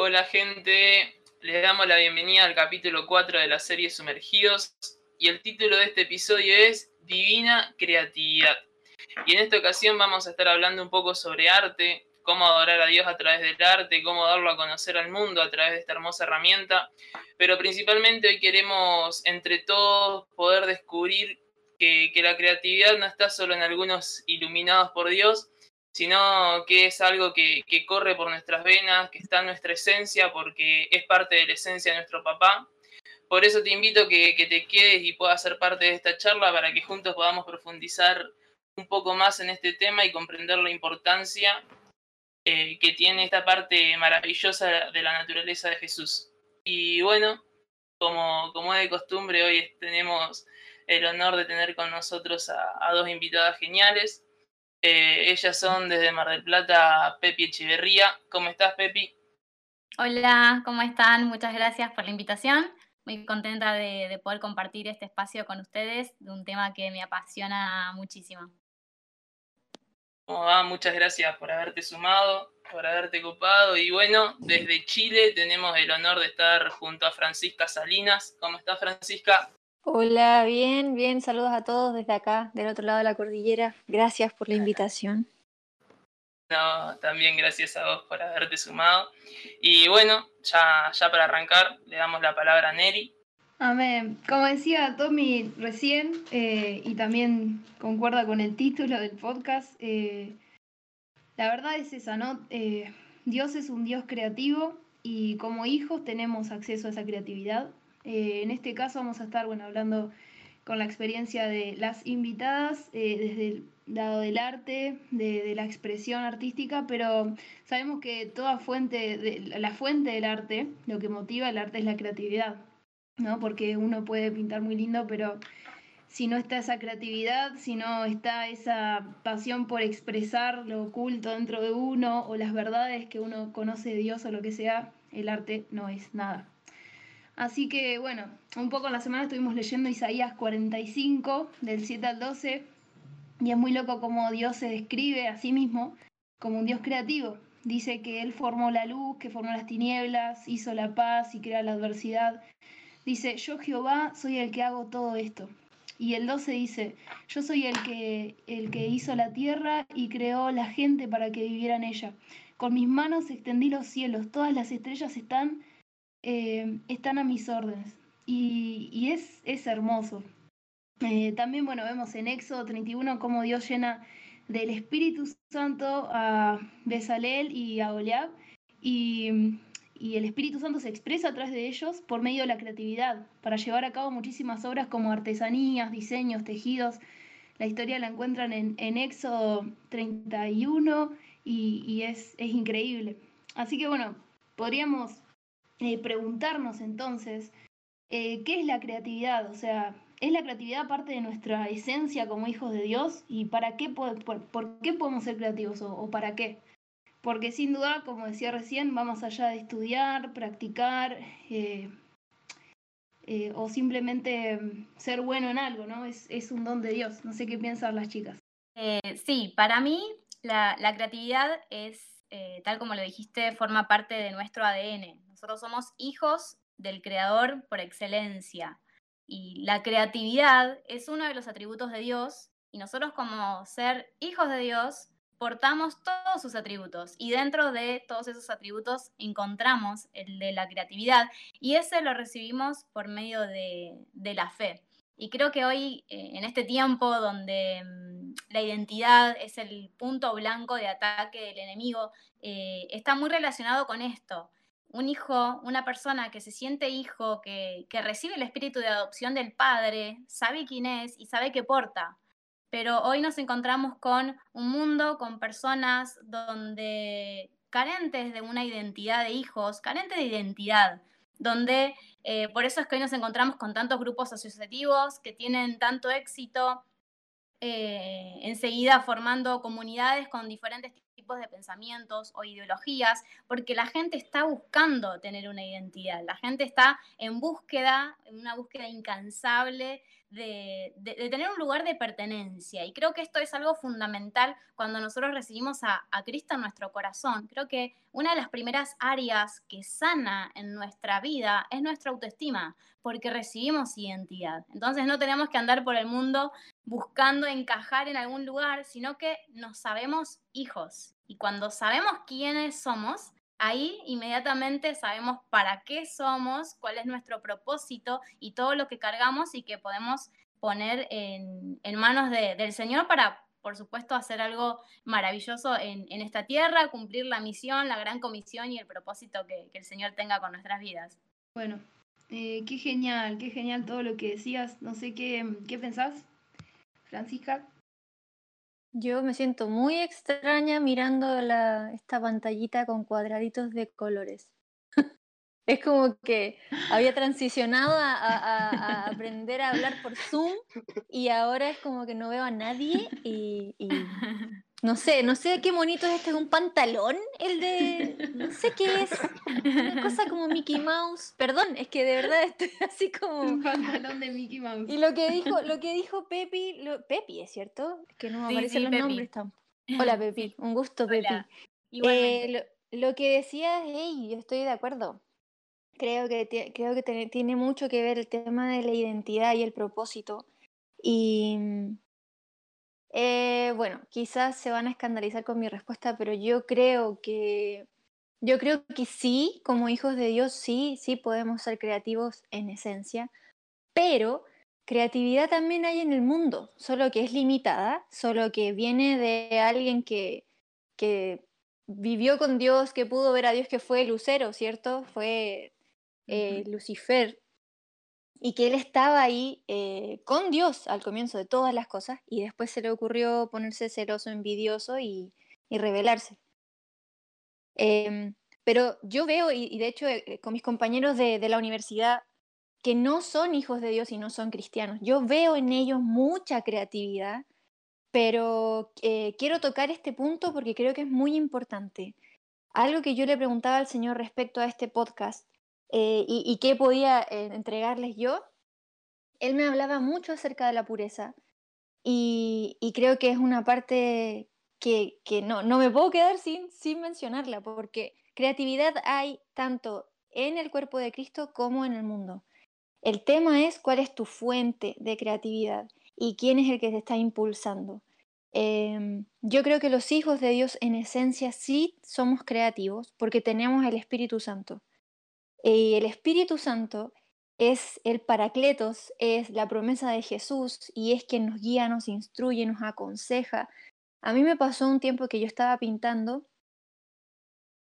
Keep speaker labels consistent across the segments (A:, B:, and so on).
A: Hola gente, les damos la bienvenida al capítulo 4 de la serie Sumergidos y el título de este episodio es Divina Creatividad. Y en esta ocasión vamos a estar hablando un poco sobre arte, cómo adorar a Dios a través del arte, cómo darlo a conocer al mundo a través de esta hermosa herramienta, pero principalmente hoy queremos entre todos poder descubrir que, la creatividad no está solo en algunos iluminados por Dios, sino que es algo que, corre por nuestras venas, que está en nuestra esencia, porque es parte de la esencia de nuestro papá. Por eso te invito a que, te quedes y puedas ser parte de esta charla para que juntos podamos profundizar un poco más en este tema y comprender la importancia eh, que tiene esta parte maravillosa de la naturaleza de Jesús. Y bueno, como, como es de costumbre, hoy tenemos el honor de tener con nosotros a, dos invitadas geniales. Eh, ellas son desde Mar del Plata, Pepi Echeverría. ¿Cómo estás, Pepi?
B: Hola, ¿cómo están? Muchas gracias por la invitación. Muy contenta de, poder compartir este espacio con ustedes de un tema que me apasiona muchísimo.
A: ¿Cómo va? Muchas gracias por haberte sumado, por haberte ocupado. Y bueno, desde Chile tenemos el honor de estar junto a Francisca Salinas. ¿Cómo estás, Francisca?
C: Hola, bien, bien, saludos a todos desde acá, del otro lado de la cordillera. Gracias por la invitación.
A: No, también gracias a vos por haberte sumado. Y bueno, ya, ya para arrancar, le damos la palabra a Neri.
D: Amén. Como decía Tommy recién, eh, y también concuerda con el título del podcast, eh, la verdad es esa, ¿no? Eh, Dios es un Dios creativo y como hijos tenemos acceso a esa creatividad. Eh, en este caso vamos a estar bueno, hablando con la experiencia de las invitadas eh, desde el lado del arte, de, la expresión artística, pero sabemos que toda fuente, de, la fuente del arte, lo que motiva el arte es la creatividad, ¿no? Porque uno puede pintar muy lindo, pero si no está esa creatividad, si no está esa pasión por expresar lo oculto dentro de uno o las verdades que uno conoce de Dios o lo que sea, el arte no es nada. Así que bueno, un poco en la semana estuvimos leyendo Isaías 45, del 7 al 12, y es muy loco cómo Dios se describe a sí mismo como un Dios creativo. Dice que Él formó la luz, que formó las tinieblas, hizo la paz y crea la adversidad. Dice, yo Jehová soy el que hago todo esto. Y el 12 dice, yo soy el que, el que hizo la tierra y creó la gente para que viviera en ella. Con mis manos extendí los cielos, todas las estrellas están eh, están a mis órdenes. Y, es, es, hermoso. Eh, también, bueno, vemos en Éxodo 31 cómo Dios llena del Espíritu Santo a Besalel y a Oliab. Y, y el Espíritu Santo se expresa a través de ellos por medio de la creatividad, para llevar a cabo muchísimas obras como artesanías, diseños, tejidos. La historia la encuentran en, en Éxodo 31 y, y es, es increíble. Así que bueno, podríamos eh, preguntarnos entonces, eh, ¿qué es la creatividad? O sea, ¿es la creatividad parte de nuestra esencia como hijos de Dios? ¿Y para qué, por, qué podemos ser creativos o, para qué? Porque sin duda, como decía recién, va más allá de estudiar, practicar eh, o simplemente ser bueno en algo, ¿no? Es, es, un don de Dios. No sé qué piensan las chicas.
B: sí, para mí la, la creatividad es, tal como lo dijiste, forma parte de nuestro ADN. Nosotros somos hijos del creador por excelencia. Y la creatividad es uno de los atributos de Dios. Y nosotros como ser hijos de Dios portamos todos sus atributos. Y dentro de todos esos atributos encontramos el de la creatividad. Y ese lo recibimos por medio de, la fe. Y creo que hoy, eh, en este tiempo donde mm, la identidad es el punto blanco de ataque del enemigo, eh, está muy relacionado con esto un hijo, una persona que se siente hijo, que, recibe el espíritu de adopción del padre, sabe quién es y sabe qué porta. Pero hoy nos encontramos con un mundo, con personas donde carentes de una identidad de hijos, carentes de identidad, donde eh, por eso es que hoy nos encontramos con tantos grupos asociativos que tienen tanto éxito, eh, enseguida formando comunidades con diferentes de pensamientos o ideologías, porque la gente está buscando tener una identidad, la gente está en búsqueda, en una búsqueda incansable de, tener un lugar de pertenencia. Y creo que esto es algo fundamental cuando nosotros recibimos a, a, Cristo en nuestro corazón. Creo que una de las primeras áreas que sana en nuestra vida es nuestra autoestima, porque recibimos identidad. Entonces no tenemos que andar por el mundo buscando encajar en algún lugar, sino que nos sabemos hijos. Y cuando sabemos quiénes somos, ahí inmediatamente sabemos para qué somos, cuál es nuestro propósito y todo lo que cargamos y que podemos poner en, manos del Señor para, por supuesto, hacer algo maravilloso en, esta tierra, cumplir la misión, la gran comisión y el propósito que, el Señor tenga con nuestras vidas.
D: Bueno, eh, qué genial, qué genial todo lo que decías. No sé qué, qué pensás, Francisca.
C: Yo me siento muy extraña mirando la, esta pantallita con cuadraditos de colores. es como que había transicionado a, aprender a hablar por Zoom y ahora es como que no veo a nadie y no sé, no sé qué bonito es este, un pantalón, el de, no sé qué es, una cosa como Mickey Mouse, perdón, es que de verdad estoy así como...
D: Un pantalón de Mickey Mouse.
C: Y lo que dijo, lo que dijo Pepi, lo... Pepi, ¿es cierto? Que no me aparecen los nombres tampoco. Hola Pepi, un gusto Pepi. Eh, lo, que decías, hey, yo estoy de acuerdo. Creo que, creo que tiene mucho que ver el tema de la identidad y el propósito. Y eh, bueno, quizás se van a escandalizar con mi respuesta, pero yo creo que yo creo que sí, como hijos de Dios, sí, sí podemos ser creativos en esencia, pero creatividad también hay en el mundo, solo que es limitada, solo que viene de alguien que, que vivió con Dios, que pudo ver a Dios, que fue Lucero, ¿cierto? Fue eh, Lucifer, y que él estaba ahí eh, con Dios al comienzo de todas las cosas y después se le ocurrió ponerse celoso, envidioso y, y rebelarse. Em, pero yo veo, y, de hecho eh, con mis compañeros de, de, la universidad, que no son hijos de Dios y no son cristianos, yo veo en ellos mucha creatividad, pero eh, quiero tocar este punto porque creo que es muy importante. Algo que yo le preguntaba al Señor respecto a este podcast eh, y, qué podía eh, entregarles yo, él me hablaba mucho acerca de la pureza y, creo que es una parte que, no, no, me puedo quedar sin, sin mencionarla, porque creatividad hay tanto en el cuerpo de Cristo como en el mundo. El tema es cuál es tu fuente de creatividad y quién es el que te está impulsando. Em, yo creo que los hijos de Dios en esencia sí somos creativos porque tenemos el Espíritu Santo. Y el Espíritu Santo es el Paracletos, es la promesa de Jesús y es quien nos guía, nos instruye, nos aconseja. A mí me pasó un tiempo que yo estaba pintando.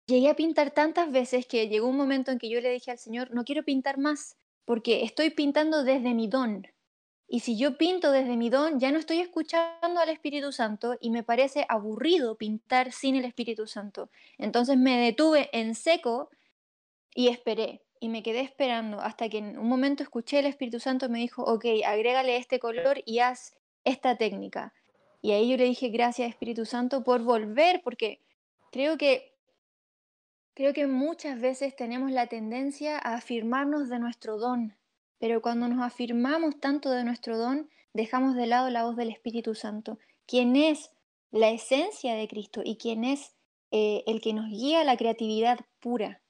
C: Llegué a pintar tantas veces que llegó un momento en que yo le dije al Señor, no quiero pintar más, porque estoy pintando desde mi don. Y si yo pinto desde mi don, ya no estoy escuchando al Espíritu Santo y me parece aburrido pintar sin el Espíritu Santo. Entonces me detuve en seco y esperé, y me quedé esperando hasta que en un momento escuché el Espíritu Santo me dijo, ok, agrégale este color y haz esta técnica. Y ahí yo le dije, gracias Espíritu Santo por volver, porque creo que, creo que muchas veces tenemos la tendencia a afirmarnos de nuestro don, pero cuando nos afirmamos tanto de nuestro don, dejamos de lado la voz del Espíritu Santo, quien es la esencia de Cristo y quien es eh, el que nos guía a la creatividad pura.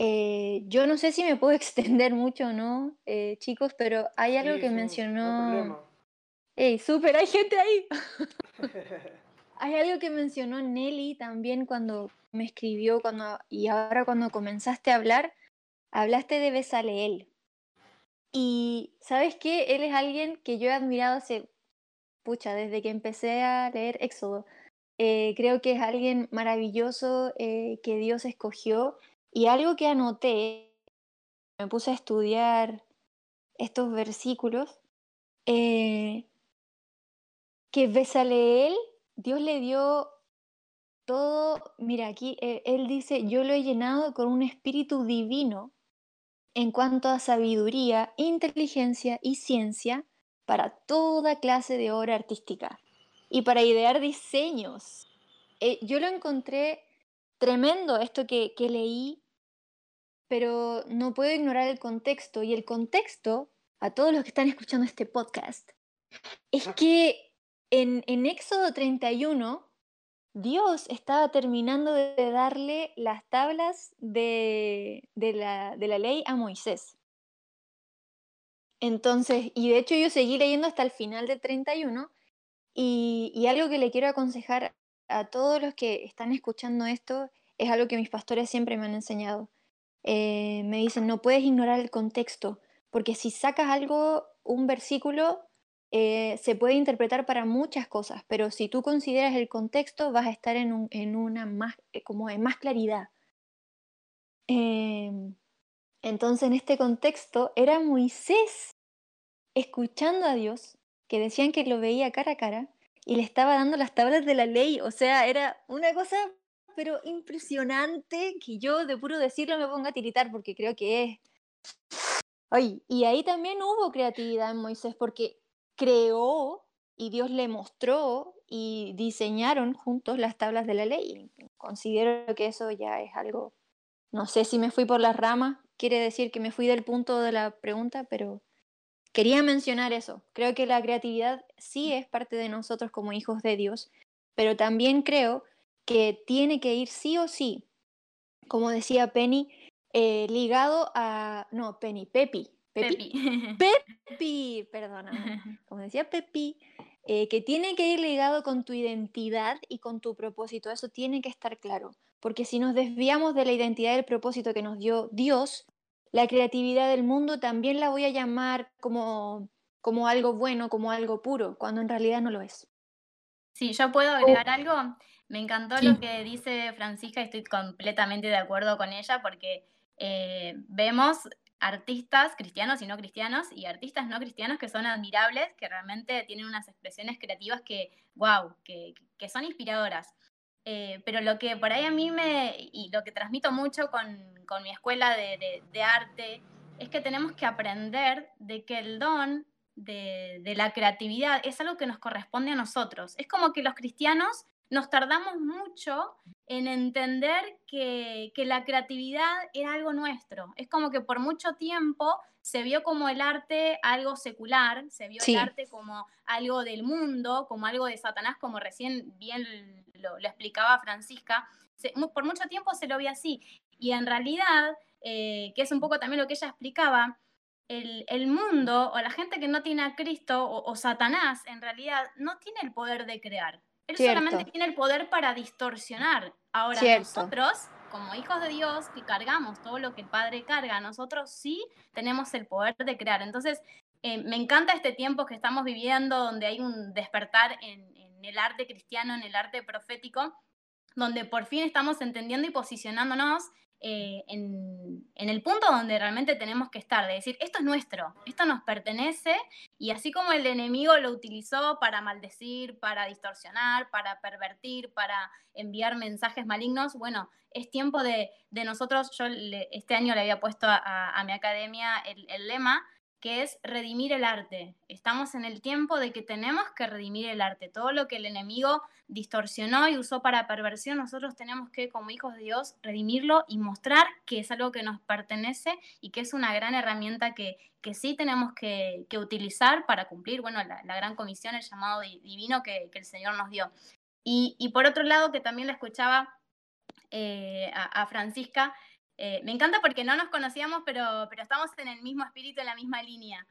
C: Eh, yo no sé si me puedo extender mucho o no, eh, chicos, pero hay algo que mencionó. ¡Ey, súper! ¡Hay gente ahí! hay algo que mencionó Nelly también cuando me escribió cuando, y ahora cuando comenzaste a hablar, hablaste de Besaleel. Y ¿sabes qué? Él es alguien que yo he admirado hace, pucha, desde que empecé a leer Éxodo. Eh, creo que es alguien maravilloso que Dios escogió y algo que anoté, me puse a estudiar estos versículos, eh, que Besaleel, Dios le dio todo, mira aquí, eh, él dice, yo lo he llenado con un espíritu divino en cuanto a sabiduría, inteligencia y ciencia para toda clase de obra artística y para idear diseños. Eh, yo lo encontré tremendo esto que, leí, pero no puedo ignorar el contexto. Y el contexto a todos los que están escuchando este podcast es que en, en Éxodo 31 Dios estaba terminando de darle las tablas de, de, la, de la ley a Moisés. Entonces, y de hecho yo seguí leyendo hasta el final del 31 y, y algo que le quiero aconsejar a todos los que están escuchando esto es algo que mis pastores siempre me han enseñado. Eh, me dicen, no puedes ignorar el contexto, porque si sacas algo, un versículo, eh, se puede interpretar para muchas cosas, pero si tú consideras el contexto, vas a estar en, un, en una más, eh, como en más claridad. Em, entonces, en este contexto, era Moisés escuchando a Dios, que decían que lo veía cara a cara, y le estaba dando las tablas de la ley. O sea, era una cosa, pero impresionante, que yo de puro decirlo me ponga a tiritar, porque creo que es... Ay, y ahí también hubo creatividad en Moisés, porque creó y Dios le mostró y diseñaron juntos las tablas de la ley. Considero que eso ya es algo, no sé si me fui por las ramas, quiere decir que me fui del punto de la pregunta, pero quería mencionar eso. Creo que la creatividad sí es parte de nosotros como hijos de Dios, pero también creo que tiene que ir sí o sí, como decía Penny, eh, ligado a, no, Penny, Pepi, Pepi, Pepi, perdóname, como decía Pepi, eh, que tiene que ir ligado con tu identidad y con tu propósito, eso tiene que estar claro, porque si nos desviamos de la identidad y el propósito que nos dio Dios, la creatividad del mundo también la voy a llamar como, como algo bueno, como algo puro, cuando en realidad no lo es.
B: Sí, yo puedo agregar algo. Me encantó lo que dice Francisca, estoy completamente de acuerdo con ella porque eh, vemos artistas cristianos y no cristianos y artistas no cristianos que son admirables, que realmente tienen unas expresiones creativas que, wow, que, que son inspiradoras. Eh, pero lo que por ahí a mí me, y lo que transmito mucho con, con mi escuela de, de, arte, es que tenemos que aprender de que el don de, de, la creatividad es algo que nos corresponde a nosotros. Es como que los cristianos nos tardamos mucho en entender que, que, la creatividad era algo nuestro. Es como que por mucho tiempo se vio como el arte algo secular, se vio el arte como algo del mundo, como algo de Satanás, como recién bien lo, explicaba Francisca. por mucho tiempo se lo vio así. Y en realidad, eh, que es un poco también lo que ella explicaba, el, el, mundo o la gente que no tiene a Cristo o, o Satanás en realidad no tiene el poder de crear él solamente tiene el poder para distorsionar. Ahora nosotros, como hijos de Dios, que cargamos todo lo que el Padre carga, nosotros sí tenemos el poder de crear. Entonces, eh, me encanta este tiempo que estamos viviendo, donde hay un despertar en, en el arte cristiano, en el arte profético, donde por fin estamos entendiendo y posicionándonos eh, en, el punto donde realmente tenemos que estar, de decir, esto es nuestro, esto nos pertenece, y así como el enemigo lo utilizó para maldecir, para distorsionar, para pervertir, para enviar mensajes malignos, bueno, es tiempo de, nosotros, yo este año le había puesto a, mi academia el lema, que es redimir el arte. Estamos en el tiempo de que tenemos que redimir el arte. Todo lo que el enemigo distorsionó y usó para perversión, nosotros tenemos que, como hijos de Dios, redimirlo y mostrar que es algo que nos pertenece y que es una gran herramienta que, que sí tenemos que, utilizar para cumplir, bueno, la, gran comisión, el llamado divino que, el Señor nos dio. Y, por otro lado, que también le escuchaba eh, a Francisca, eh, me encanta porque no nos conocíamos, pero, pero estamos en el mismo espíritu, en la misma línea.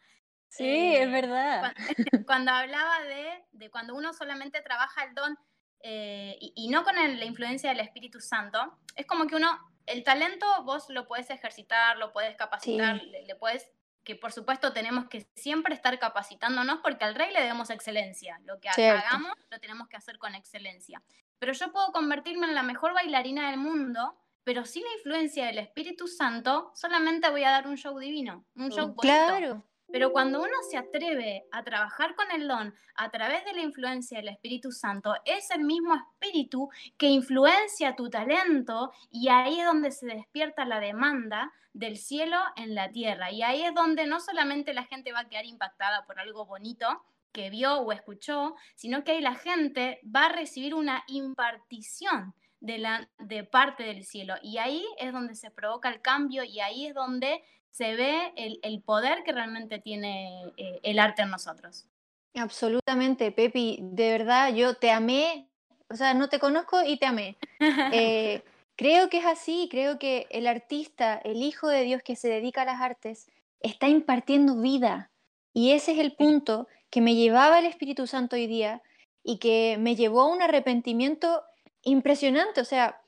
C: Sí, es eh, verdad.
B: Cuando, hablaba de, de, cuando uno solamente trabaja el don eh, y, no con la influencia del Espíritu Santo, es como que uno, el talento vos lo puedes ejercitar, lo puedes capacitar, le, puedes, que por supuesto tenemos que siempre estar capacitándonos porque al rey le debemos excelencia. Lo que hagamos lo tenemos que hacer con excelencia. Pero yo puedo convertirme en la mejor bailarina del mundo pero sin la influencia del Espíritu Santo, solamente voy a dar un show divino, un show bonito. Claro. Pero cuando uno se atreve a trabajar con el don a través de la influencia del Espíritu Santo, es el mismo Espíritu que influencia tu talento y ahí es donde se despierta la demanda del cielo en la tierra. Y ahí es donde no solamente la gente va a quedar impactada por algo bonito que vio o escuchó, sino que ahí la gente va a recibir una impartición de, la, de parte del cielo. Y ahí es donde se provoca el cambio y ahí es donde se ve el, poder que realmente tiene eh, el arte en nosotros.
C: Absolutamente, Pepi, de verdad, yo te amé, o sea, no te conozco y te amé. Eh, creo que es así, creo que el artista, el Hijo de Dios que se dedica a las artes, está impartiendo vida. Y ese es el punto que me llevaba el Espíritu Santo hoy día y que me llevó a un arrepentimiento impresionante. O sea,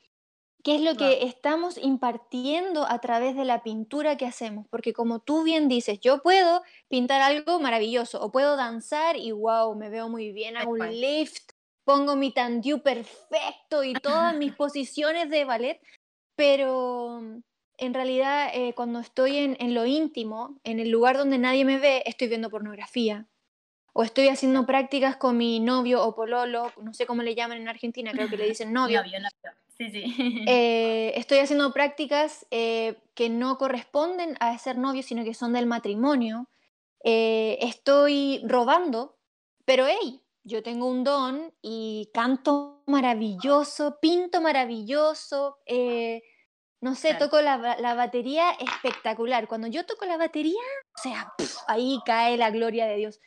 C: ¿qué es lo que estamos impartiendo a través de la pintura que hacemos? Porque como tú bien dices, yo puedo pintar algo maravilloso o puedo danzar y wow, me veo muy bien, hago un lift, pongo mi tendu perfecto y todas mis posiciones de ballet, pero en realidad eh, cuando estoy en, lo íntimo, en el lugar donde nadie me ve, estoy viendo pornografía. O estoy haciendo prácticas con mi novio o pololo, no sé cómo le llaman en Argentina, creo que le dicen novio. novio, novio. Sí, sí. Eh, estoy haciendo prácticas eh, que no corresponden a ser novio, sino que son del matrimonio. estoy robando, pero hey, yo tengo un don y canto maravilloso, pinto maravilloso, no sé, toco la, batería espectacular. Cuando yo toco la batería, o sea, ahí cae la gloria de Dios.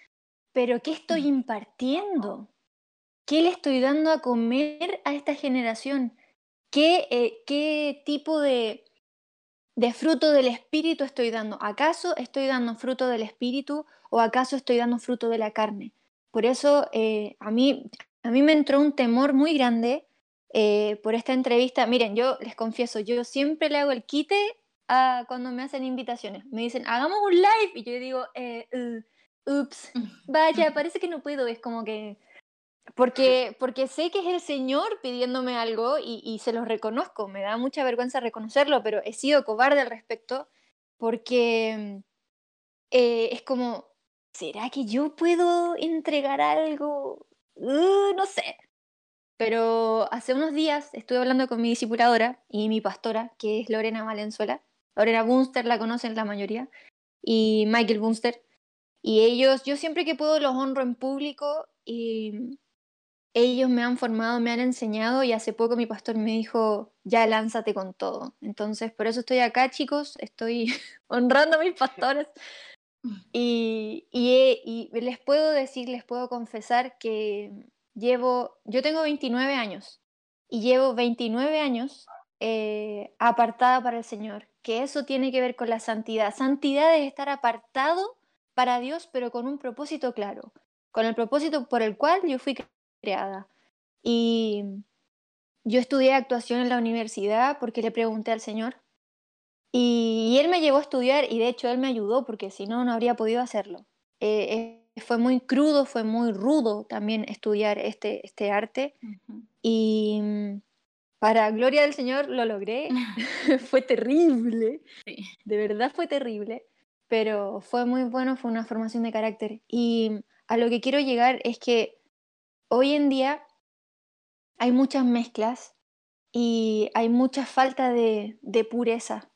C: Pero ¿qué estoy impartiendo? ¿Qué le estoy dando a comer a esta generación? ¿Qué, eh, qué tipo de, de fruto del Espíritu estoy dando? ¿Acaso estoy dando fruto del Espíritu o acaso estoy dando fruto de la carne? Por eso eh, a, mí, a mí me entró un temor muy grande eh, por esta entrevista. Miren, yo les confieso, yo siempre le hago el quite a cuando me hacen invitaciones. Me dicen, hagamos un live. Y yo digo, eh, uh, ups, vaya, parece que no puedo. Es como que. Porque, porque sé que es el Señor pidiéndome algo y, se lo reconozco. Me da mucha vergüenza reconocerlo, pero he sido cobarde al respecto porque eh, es como, ¿será que yo puedo entregar algo? Uh, no sé. Pero hace unos días estuve hablando con mi discipuladora y mi pastora, que es Lorena Valenzuela. Lorena Bunster la conocen la mayoría, y Michael Bunster. Y ellos, yo siempre que puedo los honro en público y ellos me han formado, me han enseñado y hace poco mi pastor me dijo, ya lánzate con todo. Entonces, por eso estoy acá, chicos, estoy honrando a mis pastores. Y, y, les puedo decir, les puedo confesar que llevo, yo tengo 29 años y llevo 29 años eh, apartada para el Señor, que eso tiene que ver con la santidad. Santidad es estar apartado para Dios, pero con un propósito claro, con el propósito por el cual yo fui creada. Y yo estudié actuación en la universidad porque le pregunté al Señor. Y, él me llevó a estudiar y de hecho él me ayudó porque si no, no habría podido hacerlo. Eh, fue muy crudo, fue muy rudo también estudiar este, este arte. Y mm, para gloria del Señor lo logré. fue terrible. De verdad fue terrible. Pero fue muy bueno, fue una formación de carácter. Y a lo que quiero llegar es que hoy en día hay muchas mezclas y hay mucha falta de, de pureza.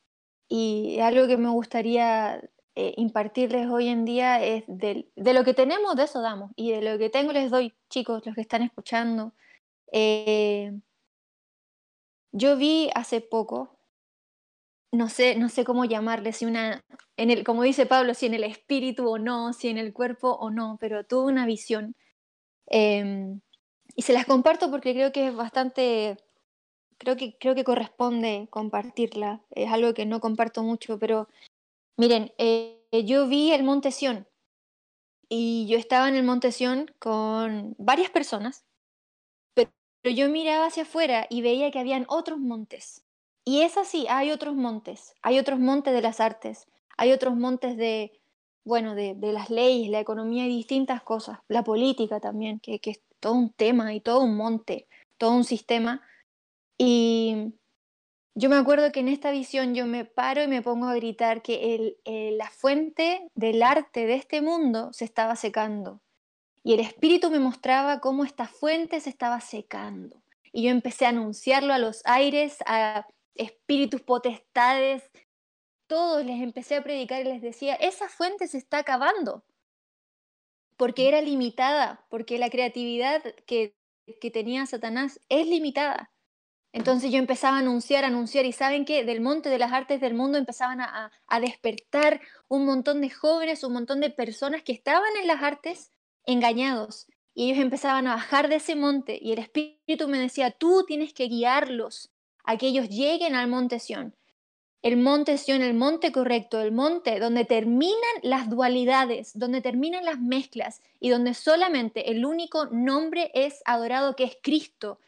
C: Y algo que me gustaría eh, impartirles hoy en día es de, lo que tenemos, de eso damos. Y de lo que tengo les doy, chicos, los que están escuchando. Eh, yo vi hace poco, no sé, no sé cómo llamarle, si una, en el, como dice Pablo, si en el espíritu o no, si en el cuerpo o no, pero tuve una visión. Em, y se las comparto porque creo que es bastante, creo que, creo que corresponde compartirla. Es algo que no comparto mucho, pero Miren, eh, yo vi el Monte Sión y yo estaba en el Monte Sión con varias personas, pero yo miraba hacia afuera y veía que habían otros montes. Y es así, hay otros montes, hay otros montes de las artes, hay otros montes de, bueno, de, las leyes, la economía y distintas cosas, la política también, que, que es todo un tema y todo un monte, todo un sistema. Y yo me acuerdo que en esta visión yo me paro y me pongo a gritar que la fuente del arte de este mundo se estaba secando. Y el espíritu me mostraba cómo esta fuente se estaba secando. Y yo empecé a anunciarlo a los aires, a espíritus potestades, todos les empecé a predicar y les decía, esa fuente se está acabando. Porque era limitada, porque la creatividad que, que tenía Satanás es limitada. Entonces yo empezaba a anunciar, anunciar, y saben que del Monte de las Artes del Mundo empezaban a, a, despertar un montón de jóvenes, un montón de personas que estaban en las artes engañados. Y ellos empezaban a bajar de ese monte y el Espíritu me decía, tú tienes que guiarlos a que ellos lleguen al monte Sión. El monte Sión, el monte correcto, el monte donde terminan las dualidades, donde terminan las mezclas y donde solamente el único nombre es adorado que es Cristo,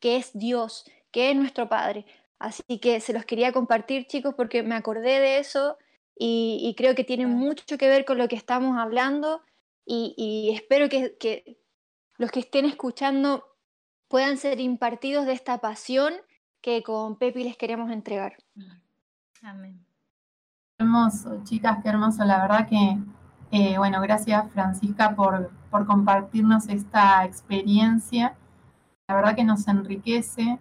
C: que es Dios, que es nuestro Padre. Así que se los quería compartir, chicos, porque me acordé de eso y, creo que tiene mucho que ver con lo que estamos hablando y, espero que, los que estén escuchando puedan ser impartidos de esta pasión que con Pepi les queremos entregar.
B: Amén.
E: Hermoso, chicas, qué hermoso. La verdad que, eh, bueno, gracias Francisca por, por compartirnos esta experiencia. La verdad que nos enriquece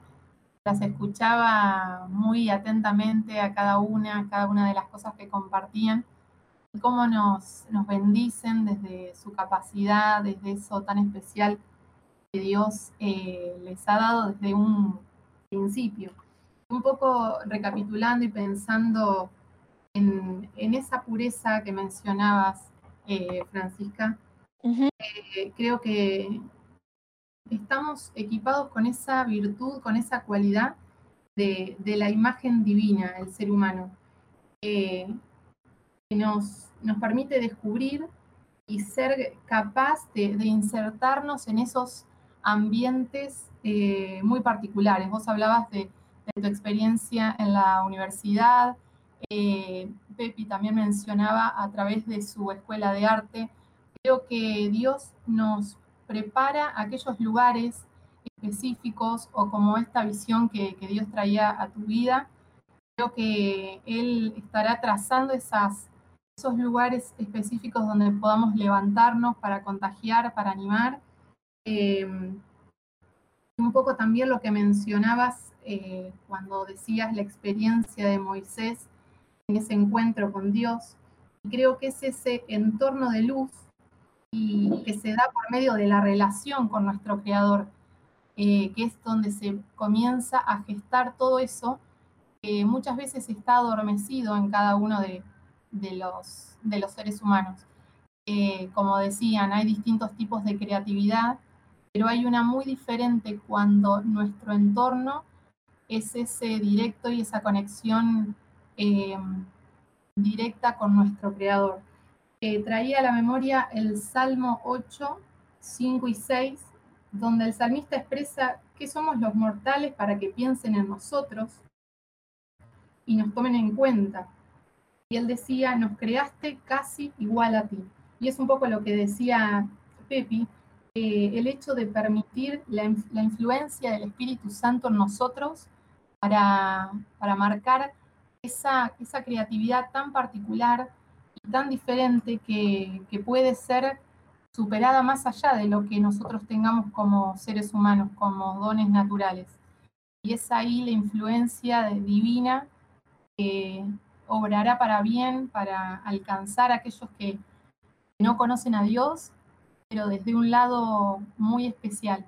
E: las escuchaba muy atentamente a cada una, a cada una de las cosas que compartían, y cómo nos, nos bendicen desde su capacidad, desde eso tan especial que Dios eh, les ha dado desde un principio. Un poco recapitulando y pensando en, esa pureza que mencionabas, eh, Francisca, eh, creo que estamos equipados con esa virtud, con esa cualidad de, la imagen divina, el ser humano, que nos, nos permite descubrir y ser capaz de, insertarnos en esos ambientes eh, muy particulares. Vos hablabas de, tu experiencia en la universidad, eh, Pepi también mencionaba a través de su escuela de arte. Creo que Dios nos prepara aquellos lugares específicos o como esta visión que, Dios traía a tu vida. Creo que Él estará trazando esas, esos lugares específicos donde podamos levantarnos para contagiar, para animar. Em, un poco también lo que mencionabas eh, cuando decías la experiencia de Moisés en ese encuentro con Dios. Y creo que es ese entorno de luz y que se da por medio de la relación con nuestro Creador, eh, que es donde se comienza a gestar todo eso que muchas veces está adormecido en cada uno de, los, de los, seres humanos. Eh, como decían, hay distintos tipos de creatividad, pero hay una muy diferente cuando nuestro entorno es ese directo y esa conexión eh, directa con nuestro creador traía a la memoria el Salmo 8, 5 y 6, donde el salmista expresa que somos los mortales para que piensen en nosotros y nos tomen en cuenta. Y él decía, nos creaste casi igual a ti. Y es un poco lo que decía Pepi, el hecho de permitir la, influencia del Espíritu Santo en nosotros para, para marcar esa, esa creatividad tan particular, tan diferente que, puede ser superada más allá de lo que nosotros tengamos como seres humanos, como dones naturales. Y es ahí la influencia divina que obrará para bien, para alcanzar a aquellos que no conocen a Dios, pero desde un lado muy especial.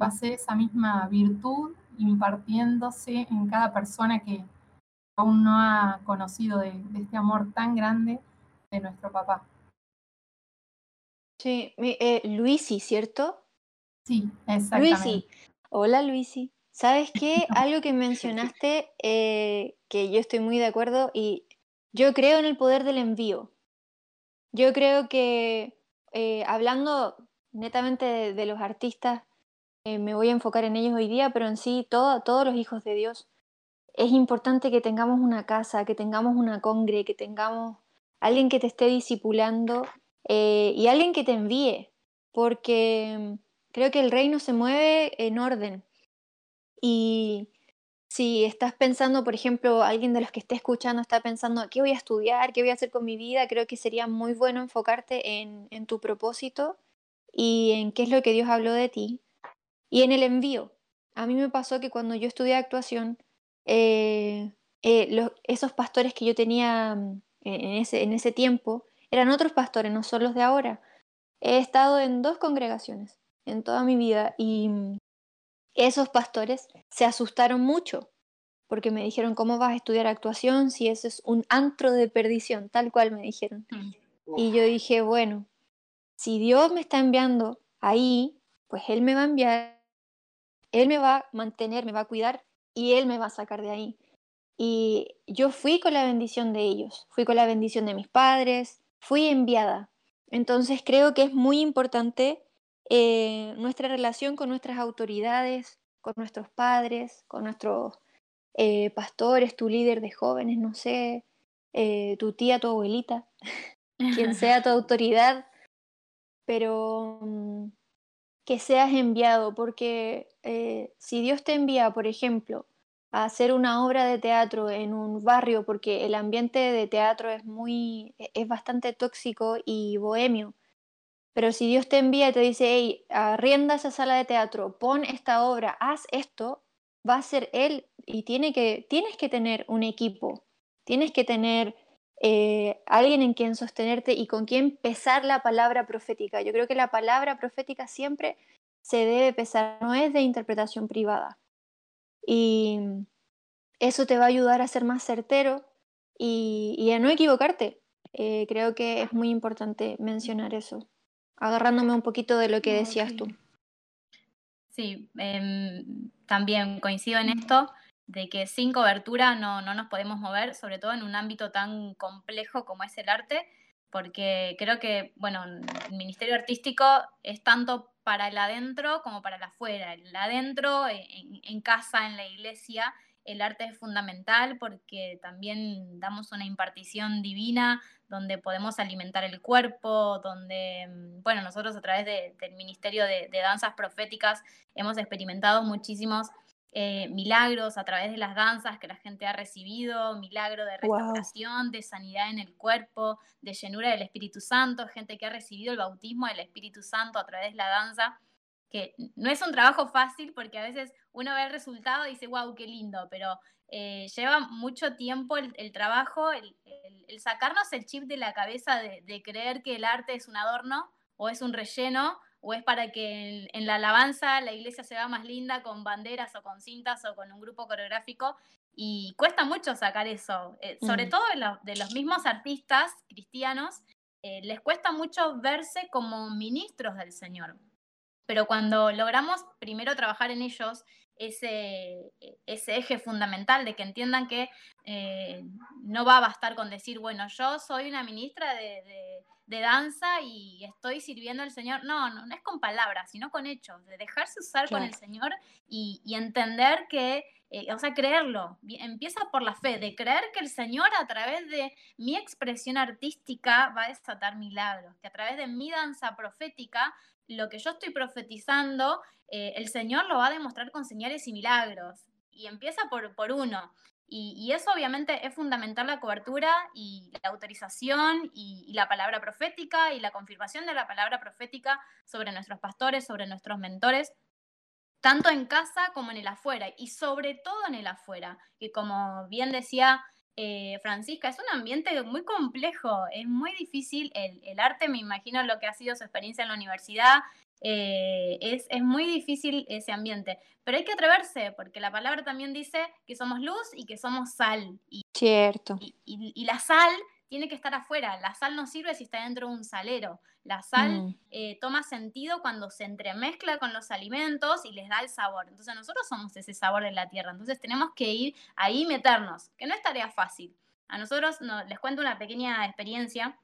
E: Va a ser esa misma virtud impartiéndose en cada persona que aún no ha conocido de este amor tan grande de nuestro papá.
C: Sí, eh, Luisi, ¿cierto?
E: Sí, exactamente.
C: Luisi, hola Luisi. ¿Sabes qué? Algo que mencionaste eh, que yo estoy muy de acuerdo y yo creo en el poder del envío. Yo creo que eh, hablando netamente de, los artistas, me voy a enfocar en ellos hoy día, pero en sí todos los hijos de Dios. Es importante que tengamos una casa, que tengamos una congre, que tengamos alguien que te esté discipulando eh, y alguien que te envíe, porque mm, creo que el reino se mueve en orden. Y si estás pensando, por ejemplo, alguien de los que esté escuchando está pensando, ¿qué voy a estudiar? ¿Qué voy a hacer con mi vida? Creo que sería muy bueno enfocarte en, tu propósito y en qué es lo que Dios habló de ti y en el envío. A mí me pasó que cuando yo estudié actuación, eh, eh, esos pastores que yo tenía mm, en ese, en ese tiempo, eran otros pastores, no son los de ahora. He estado en dos congregaciones en toda mi vida y esos pastores se asustaron mucho porque me dijeron, ¿cómo vas a estudiar actuación si ese es un antro de perdición? Tal cual me dijeron. Y yo dije, bueno, si Dios me está enviando ahí, pues Él me va a enviar, Él me va a mantener, me va a cuidar y Él me va a sacar de ahí. Y yo fui con la bendición de ellos, fui con la bendición de mis padres, fui enviada. Entonces creo que es muy importante eh, nuestra relación con nuestras autoridades, con nuestros padres, con nuestros eh, pastores, tu líder de jóvenes, no sé, eh, tu tía, tu abuelita, quien sea tu autoridad, pero mm, que seas enviado, porque eh, si Dios te envía, por ejemplo, a hacer una obra de teatro en un barrio, porque el ambiente de teatro es muy, e, es bastante tóxico y bohemio, pero si Dios te envía y te dice, hey, arrienda esa sala de teatro, pon esta obra, haz esto, va a ser Él y tiene que, tienes que tener un equipo, tienes que tener eh, alguien en quien sostenerte y con quien pesar la palabra profética. Yo creo que la palabra profética siempre se debe pesar, no es de interpretación privada. Y eso te va a ayudar a ser más certero y, a no equivocarte. Eh, creo que es muy importante mencionar eso, agarrándome un poquito de lo que decías tú.
B: Sí, em, también coincido en esto de que sin cobertura no, no nos podemos mover, sobre todo en un ámbito tan complejo como es el arte, porque creo que, bueno, el Ministerio Artístico es tanto para el adentro como para el afuera. El adentro, en, en casa, en la iglesia, el arte es fundamental porque también damos una impartición divina donde podemos alimentar el cuerpo, donde, mm, bueno, nosotros a través del Ministerio de, Danzas Proféticas hemos experimentado muchísimos eh, milagros a través de las danzas que la gente ha recibido, milagro de restauración, de sanidad en el cuerpo, de llenura del Espíritu Santo, gente que ha recibido el bautismo del Espíritu Santo a través de la danza que no es un trabajo fácil porque a veces uno ve el resultado y dice, wow, qué lindo, pero eh, lleva mucho tiempo el, trabajo, el, sacarnos el chip de la cabeza de, creer que el arte es un adorno o es un relleno o es para que en, la alabanza la iglesia se vea más linda con banderas o con cintas o con un grupo coreográfico y cuesta mucho sacar eso, eh, sobre mm. todo de, los mismos artistas cristianos, eh, les cuesta mucho verse como ministros del Señor pero cuando logramos primero trabajar en ellos ese, ese eje fundamental de que entiendan que eh, no va a bastar con decir, bueno, yo soy una ministra de, danza y estoy sirviendo al Señor. No, no, no, es con palabras, sino con hechos, de dejarse usar con el Señor y, entender que, eh, o sea, creerlo. Empieza por la fe, de creer que el Señor a través de mi expresión artística va a desatar milagros, que a través de mi danza profética lo que yo estoy profetizando, eh, el Señor lo va a demostrar con señales y milagros. Y empieza por, por uno. Y, eso obviamente es fundamental la cobertura y la autorización y, la palabra profética y la confirmación de la palabra profética sobre nuestros pastores, sobre nuestros mentores, tanto en casa como en el afuera y sobre todo en el afuera, que como bien decía eh, Francisca, es un ambiente muy complejo, es muy difícil el, arte, me imagino lo que ha sido su experiencia en la universidad, eh, es, muy difícil ese ambiente, pero hay que atreverse, porque la palabra también dice que somos luz y que somos sal. Y,
C: Cierto.
B: y la sal tiene que estar afuera. La sal no sirve si está dentro de un salero. La sal mm. eh, toma sentido cuando se entremezcla con los alimentos y les da el sabor. Entonces nosotros somos ese sabor de la tierra. Entonces tenemos que ir ahí meternos, que no es tarea fácil. A nosotros les cuento una pequeña experiencia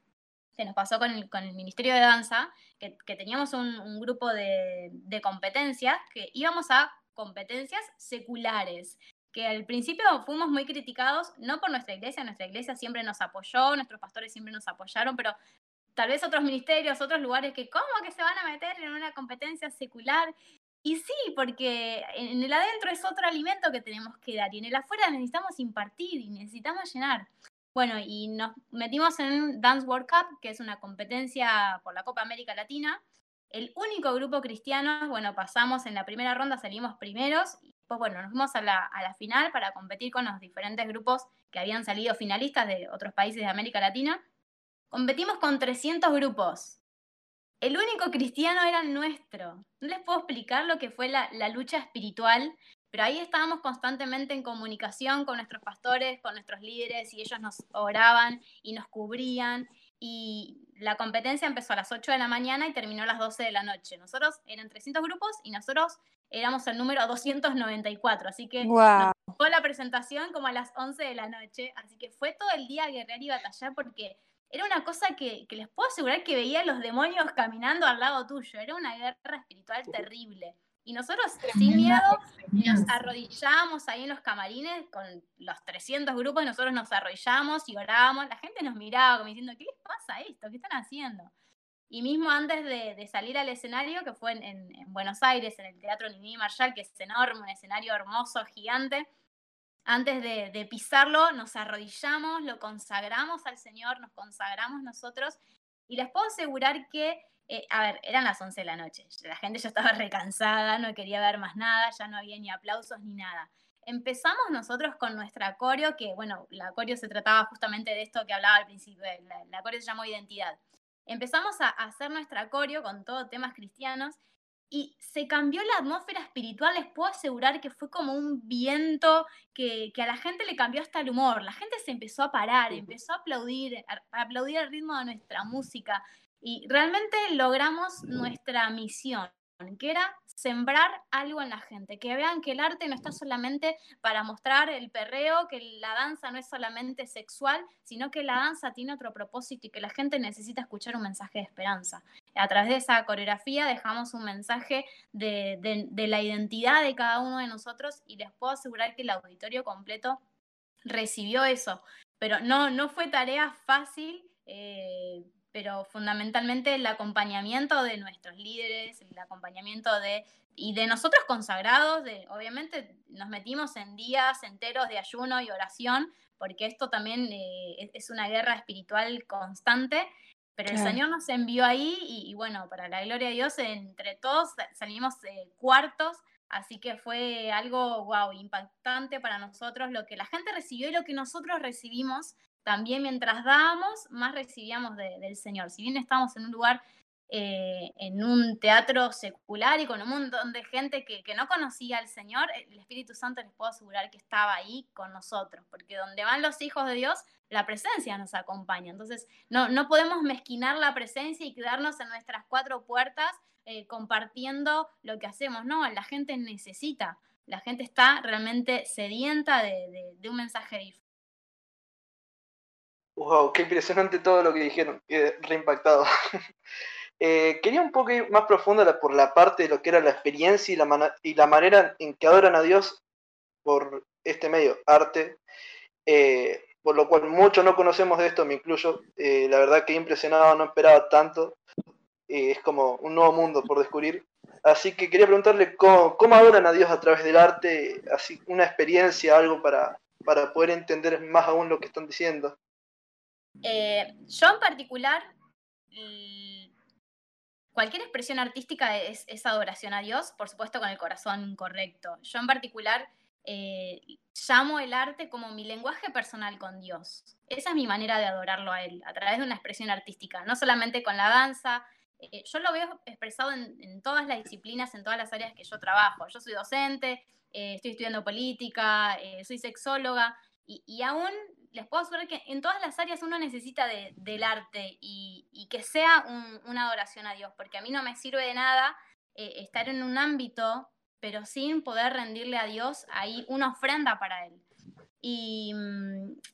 B: que nos pasó con el, Ministerio de Danza, que, teníamos un, grupo de, de competencias, que íbamos a competencias seculares que al principio fuimos muy criticados, no por nuestra iglesia, nuestra iglesia siempre nos apoyó, nuestros pastores siempre nos apoyaron, pero tal vez otros ministerios, otros lugares que, ¿cómo que se van a meter en una competencia secular? Y sí, porque en el adentro es otro alimento que tenemos que dar y en el afuera necesitamos impartir y necesitamos llenar. Bueno, y nos metimos en Dance World Cup, que es una competencia por la Copa América Latina. El único grupo cristiano, bueno, pasamos en la primera ronda, salimos primeros pues bueno, nos fuimos a la, final para competir con los diferentes grupos que habían salido finalistas de otros países de América Latina. Competimos con 300 grupos. el único cristiano era nuestro. No les puedo explicar lo que fue la, la lucha espiritual, pero ahí estábamos constantemente en comunicación con nuestros pastores, con nuestros líderes, y ellos nos oraban y nos cubrían. Y la competencia empezó a las 8 de la mañana y terminó a las 12 de la noche. Nosotros eran 300 grupos y nosotros éramos el número 294, así que
C: Wow.
B: fue la presentación como a las 11 de la noche, así que fue todo el día a guerrear y batallar porque era una cosa que, que les puedo asegurar que veía a los demonios caminando al lado tuyo, era una guerra espiritual terrible. Y nosotros sin miedo nos arrodillábamos ahí en los camarines con los 300 grupos y nosotros nos arrodillábamos y orábamos. La gente nos miraba como diciendo, ¿qué les pasa esto? ¿Qué están haciendo? Y mismo antes de, de salir al escenario, que fue en, en- en Buenos Aires, en el Teatro Nini Marshall, que es enorme, un escenario hermoso, gigante, antes de, de pisarlo, nos arrodillamos, lo consagramos al Señor, nos consagramos nosotros. Y les puedo asegurar que, eh, a ver, eran las 11 de la noche. La gente ya estaba recansada, no quería ver más nada, ya no había ni aplausos ni nada. Empezamos nosotros con nuestra coreo, que bueno, la coreo se trataba justamente de esto que hablaba al principio, eh, la, la coreo se llamó Identidad. Empezamos a, a hacer nuestra coreo con todo temas cristianos y se cambió la atmósfera espiritual, les puedo asegurar que fue como un viento que, que a la gente le cambió hasta el humor. La gente se empezó a parar, empezó a aplaudir, a, a aplaudir el ritmo de nuestra música y realmente logramos nuestra misión, que era sembrar algo en la gente, que vean que el arte no está solamente para mostrar el perreo, que la danza no es solamente sexual, sino que la danza tiene otro propósito y que la gente necesita escuchar un mensaje de esperanza. A través de esa coreografía dejamos un mensaje de, de- de la identidad de cada uno de nosotros y les puedo asegurar que el auditorio completo recibió eso. Pero no, no fue tarea fácil, eh, pero fundamentalmente el acompañamiento de nuestros líderes, el acompañamiento de y de nosotros consagrados, de, obviamente nos metimos en días enteros de ayuno y oración, porque esto también eh, es- una guerra espiritual constante, pero el
C: Claro.
B: Señor nos envió ahí y, y bueno, para la gloria de Dios, entre todos sa- salimos eh, cuartos, así que fue algo, wow, impactante para nosotros, lo que la gente recibió y lo que nosotros recibimos, también mientras dábamos, más recibíamos de- del Señor. Si bien estábamos en un lugar eh, en un teatro secular y con un montón de gente que, no conocía al Señor, el Espíritu Santo les puedo asegurar que estaba ahí con nosotros, porque donde van los hijos de Dios, la presencia nos acompaña. Entonces, no, no podemos mezquinar la presencia y quedarnos en nuestras cuatro puertas eh, compartiendo lo que hacemos. No, la gente necesita, la gente está realmente sedienta de, de- un mensaje.
F: Wow, qué impresionante todo lo que dijeron, quedé reimpactado. Eh, quería un poco ir más profundo por la parte de lo que era la experiencia y la, y la manera en que adoran a Dios por este medio, arte, eh, por lo cual muchos no conocemos de esto, me incluyo. Eh, la verdad que impresionado, no esperaba tanto. Es como un nuevo mundo por descubrir. Así que quería preguntarle cómo, cómo adoran a Dios a través del arte, así una experiencia, algo para, para poder entender más aún lo que están diciendo.
B: Eh, yo en particular, cualquier expresión artística es, adoración a Dios, por supuesto con el corazón correcto. Yo en particular eh, llamo el arte como mi lenguaje personal con Dios. Esa es mi manera de adorarlo a Él, a través de una expresión artística, no solamente con la danza. eh, yo lo veo expresado en, todas las disciplinas, en todas las áreas que yo trabajo. Yo soy docente, estoy estudiando política, soy sexóloga, y, y aún les puedo asegurar que en todas las áreas uno necesita de- del arte y, y que sea un- una adoración a Dios, porque a mí no me sirve de nada eh, estar en un ámbito, pero sin poder rendirle a Dios ahí una ofrenda para Él. Y,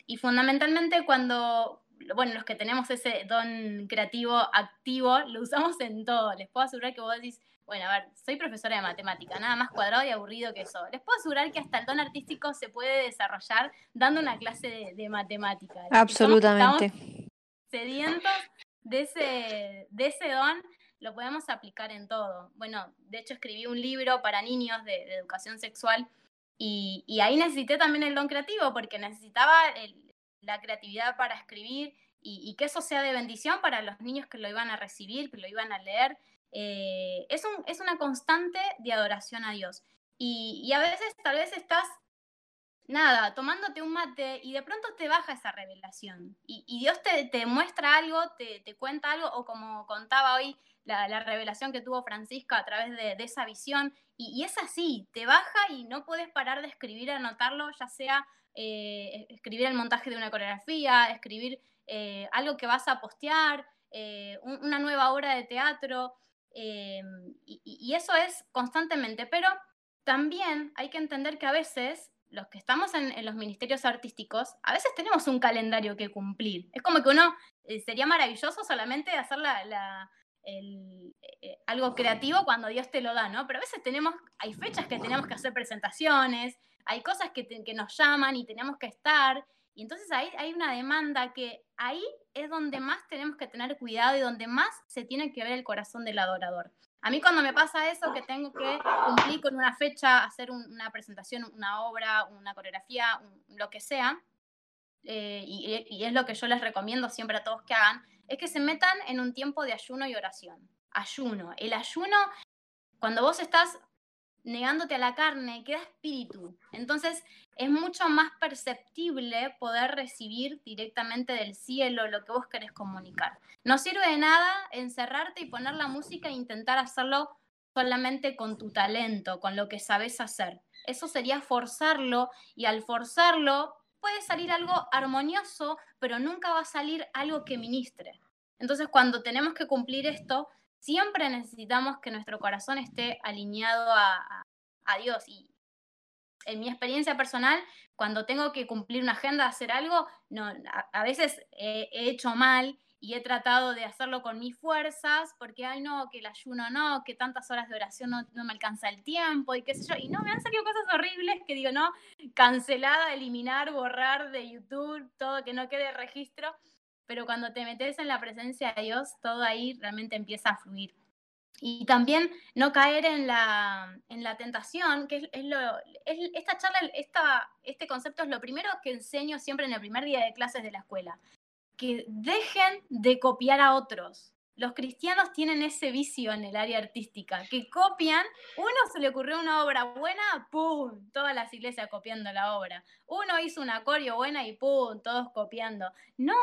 B: y fundamentalmente cuando, bueno, los que tenemos ese don creativo activo, lo usamos en todo. Les puedo asegurar que vos decís, bueno, a ver, soy profesora de matemática, nada más cuadrado y aburrido que eso. Les puedo asegurar que hasta el don artístico se puede desarrollar dando una clase de, de matemática.
C: Absolutamente.
B: estamos sedientos de ese, de ese don, lo podemos aplicar en todo. Bueno, de hecho escribí un libro para niños de, de educación sexual y, y ahí necesité también el don creativo porque necesitaba el- la creatividad para escribir y, y que eso sea de bendición para los niños que lo iban a recibir, que lo iban a leer. Eh, es, un- es una constante de adoración a Dios. Y, a veces tal vez estás nada, tomándote un mate y de pronto te baja esa revelación. Y, Dios te, te, muestra algo, te, te, cuenta algo, o como contaba hoy la, la revelación que tuvo Francisca a través de, esa visión. Y, es así, te baja y no puedes parar de escribir, anotarlo, ya sea eh, escribir el montaje de una coreografía, escribir eh, algo que vas a postear, un, una nueva obra de teatro. Eh, y, y eso es constantemente, pero también hay que entender que a veces los que estamos en, en, los ministerios artísticos, a veces tenemos un calendario que cumplir. Es como que uno eh, sería maravilloso solamente hacer la, la, el, eh, algo creativo cuando Dios te lo da, ¿no? Pero a veces tenemos, hay fechas que tenemos que hacer presentaciones, hay cosas que, te, que nos llaman y tenemos que estar. Y entonces ahí hay una demanda que ahí es donde más tenemos que tener cuidado y donde más se tiene que ver el corazón del adorador. A mí cuando me pasa eso, que tengo que cumplir con una fecha, hacer un, una presentación, una obra, una coreografía, lo que sea, eh, y, es lo que yo les recomiendo siempre a todos que hagan, es que se metan en un tiempo de ayuno y oración. Ayuno. El ayuno, cuando vos estás negándote a la carne, queda espíritu. Entonces es mucho más perceptible poder recibir directamente del cielo lo que vos querés comunicar. No sirve de nada encerrarte y poner la música e intentar hacerlo solamente con tu talento, con lo que sabes hacer. Eso sería forzarlo y al forzarlo puede salir algo armonioso, pero nunca va a salir algo que ministre. Entonces cuando tenemos que cumplir esto, siempre necesitamos que nuestro corazón esté alineado a, Dios. Y en mi experiencia personal, cuando tengo que cumplir una agenda, hacer algo, no, a, veces he, he, hecho mal y he tratado de hacerlo con mis fuerzas, porque, ay, no, que el ayuno no, que tantas horas de oración no, no me alcanza el tiempo y qué sé yo. Y no, me han salido cosas horribles que digo, no, cancelada, eliminar, borrar de YouTube, todo, que no quede registro pero cuando te metes en la presencia de Dios, todo ahí realmente empieza a fluir. Y también no caer en la, en la tentación, que es, esta charla, esta, este concepto es lo primero que enseño siempre en el primer día de clases de la escuela, que dejen de copiar a otros. Los cristianos tienen ese vicio en el área artística, que copian, uno se le ocurrió una obra buena, ¡pum! Todas las iglesias copiando la obra. Uno hizo una coreo buena y ¡pum! Todos copiando. No,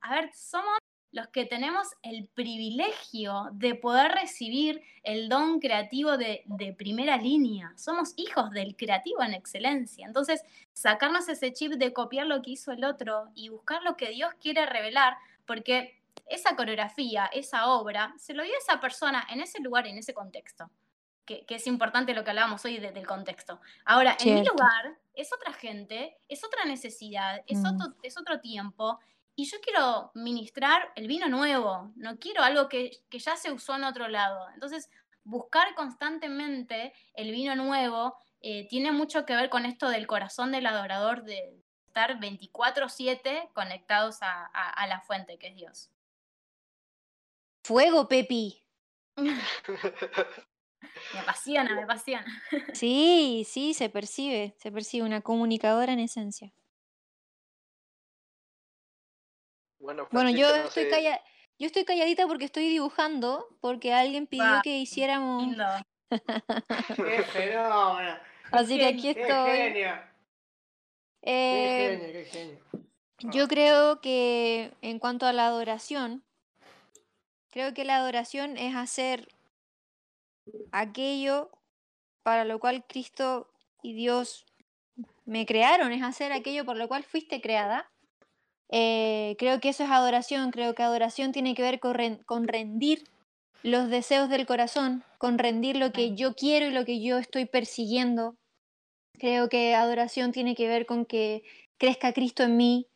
B: a ver, somos los que tenemos el privilegio de poder recibir el don creativo de, de, primera línea. Somos hijos del creativo en excelencia. Entonces, sacarnos ese chip de copiar lo que hizo el otro y buscar lo que Dios quiere revelar, porque esa coreografía, esa obra, se lo dio a esa persona en ese lugar, en ese contexto. Que, que es importante lo que hablábamos hoy de, del contexto. Ahora, Cierto. en mi lugar es otra gente, es otra necesidad, es, mm. otro, es otro tiempo, y yo quiero ministrar el vino nuevo, no quiero algo que, que ya se usó en otro lado. Entonces, buscar constantemente el vino nuevo eh, tiene mucho que ver con esto del corazón del adorador, de estar 24/7 conectados a, a, a la fuente que es Dios.
C: Fuego, Pepi.
B: me apasiona, me apasiona.
C: Sí, sí, se percibe, se percibe una comunicadora en esencia.
F: Bueno,
C: bueno yo,
F: no
C: estoy
F: sé...
C: calla... yo estoy calladita porque estoy dibujando, porque alguien pidió
B: Wow,
C: que hiciéramos...
B: lindo.
G: ¡Qué fenómeno!
C: Así que aquí
G: ¡Qué
C: estoy.
G: ¡Qué
C: Eh,
G: genio, qué genio!
C: yo creo que en cuanto a la adoración, creo que la adoración es hacer aquello para lo cual Cristo y Dios me crearon, es hacer aquello por lo cual fuiste creada. Eh, creo que eso es adoración, creo que adoración tiene que ver con, ren- con rendir los deseos del corazón, con rendir lo que yo quiero y lo que yo estoy persiguiendo. Creo que adoración tiene que ver con que crezca Cristo en mí.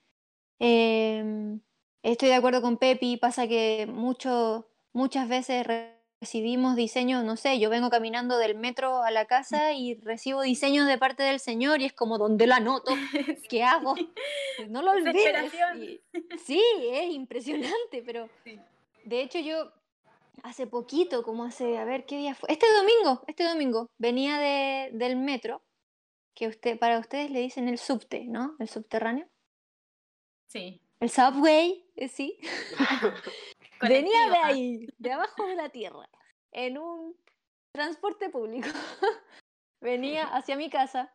C: Eh, estoy de acuerdo con Pepi, pasa que mucho, muchas veces re- recibimos diseños, no sé, yo vengo caminando del metro a la casa y recibo diseños de parte del Señor y es como, ¿dónde lo anoto? ¿Qué hago? No lo olvides. Y- sí, es impresionante, pero
B: Sí.
C: de hecho yo hace poquito, como hace, a ver qué día fue, este domingo, este domingo, venía de, del metro, que usted, para ustedes le dicen el subte, ¿no? El subterráneo.
B: Sí.
C: El subway, eh, sí. Venía de
B: ah.
C: ahí, de abajo de la tierra, en un transporte público. Venía hacia mi casa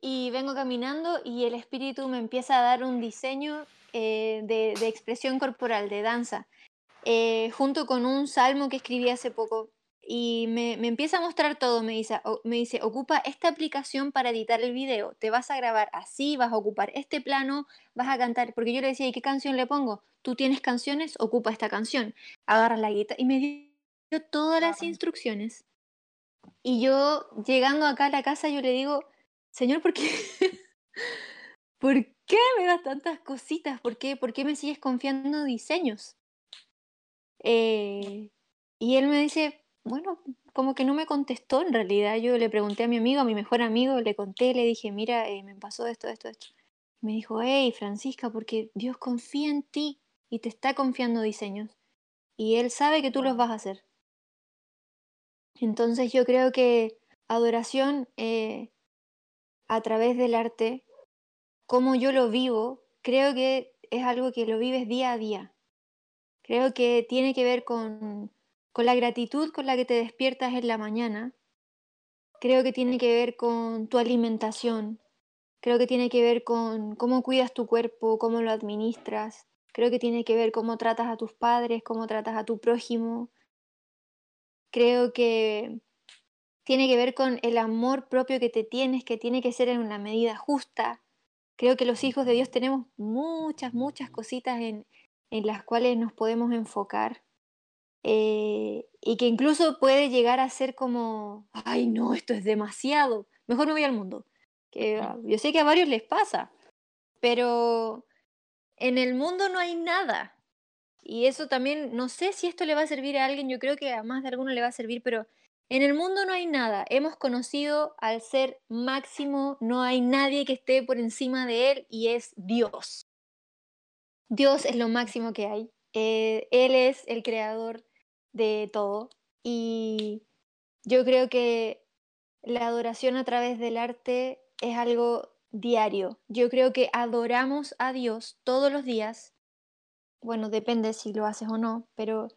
C: y vengo caminando y el espíritu me empieza a dar un diseño eh, de, de expresión corporal, de danza, eh, junto con un salmo que escribí hace poco. Y me, me empieza a mostrar todo, me dice, o- me dice, ocupa esta aplicación para editar el video, te vas a grabar así, vas a ocupar este plano, vas a cantar, porque yo le decía, ¿y qué canción le pongo? Tú tienes canciones, ocupa esta canción, agarras la guitarra, y me dio todas las instrucciones. Y yo, llegando acá a la casa, yo le digo, Señor, ¿por qué? ¿Por qué me das tantas cositas? ¿Por qué, ¿Por qué me sigues confiando diseños? Eh, y él me dice, bueno, como que no me contestó en realidad. Yo le pregunté a mi amigo, a mi mejor amigo, le conté, le dije, mira, eh, me pasó esto, esto, esto. Me dijo, hey, Francisca, porque Dios confía en ti y te está confiando diseños. Y Él sabe que tú los vas a hacer. Entonces yo creo que adoración eh, a través del arte, como yo lo vivo, creo que es algo que lo vives día a día. Creo que tiene que ver con, con la gratitud con la que te despiertas en la mañana. Creo que tiene que ver con tu alimentación. Creo que tiene que ver con cómo cuidas tu cuerpo, cómo lo administras. Creo que tiene que ver cómo tratas a tus padres, cómo tratas a tu prójimo. Creo que tiene que ver con el amor propio que te tienes, que tiene que ser en una medida justa. Creo que los hijos de Dios tenemos muchas, muchas cositas en, en las cuales nos podemos enfocar. Eh, y que incluso puede llegar a ser como, ay no, esto es demasiado, mejor me voy al mundo. Que ah, yo sé que a varios les pasa, pero en el mundo no hay nada. Y eso también, no sé si esto le va a servir a alguien, yo creo que a más de alguno le va a servir, pero en el mundo no hay nada. Hemos conocido al ser máximo, no hay nadie que esté por encima de él y es Dios. Dios es lo máximo que hay. Eh, él es el creador de todo y yo creo que la adoración a través del arte es algo diario. Yo creo que adoramos a Dios todos los días. Bueno, depende si lo haces o no, pero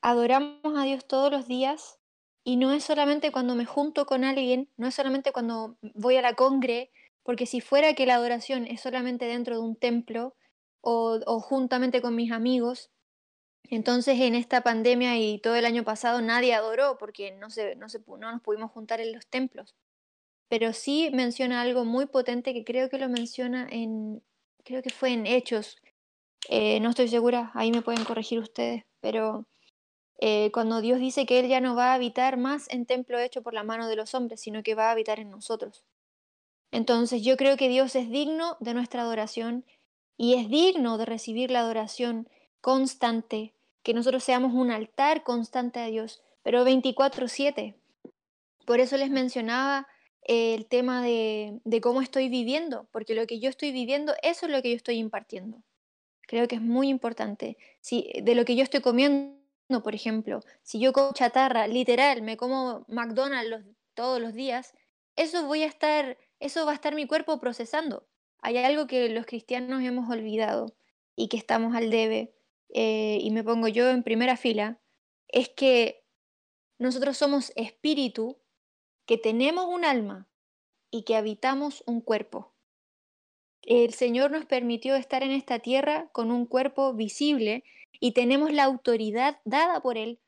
C: adoramos a Dios todos los días y no es solamente cuando me junto con alguien, no es solamente cuando voy a la congre, porque si fuera que la adoración es solamente dentro de un templo o, o juntamente con mis amigos, entonces en esta pandemia y todo el año pasado nadie adoró porque no, se, no, se, no nos pudimos juntar en los templos. Pero sí menciona algo muy potente que creo que lo menciona en, creo que fue en Hechos, eh, no estoy segura, ahí me pueden corregir ustedes, pero eh, cuando Dios dice que Él ya no va a habitar más en templo hecho por la mano de los hombres, sino que va a habitar en nosotros. Entonces yo creo que Dios es digno de nuestra adoración y es digno de recibir la adoración constante, que nosotros seamos un altar constante a Dios, pero 24/7. Por eso les mencionaba eh, el tema de, de cómo estoy viviendo, porque lo que yo estoy viviendo, eso es lo que yo estoy impartiendo. Creo que es muy importante. Si, de lo que yo estoy comiendo, por ejemplo, si yo como chatarra, literal, me como McDonald's todos los días, eso voy a estar, eso va a estar mi cuerpo procesando. Hay algo que los cristianos hemos olvidado y que estamos al debe, eh, y me pongo yo en primera fila, es que nosotros somos espíritu, que tenemos un alma y que habitamos un cuerpo. El Señor nos permitió estar en esta tierra con un cuerpo visible y tenemos la autoridad dada por Él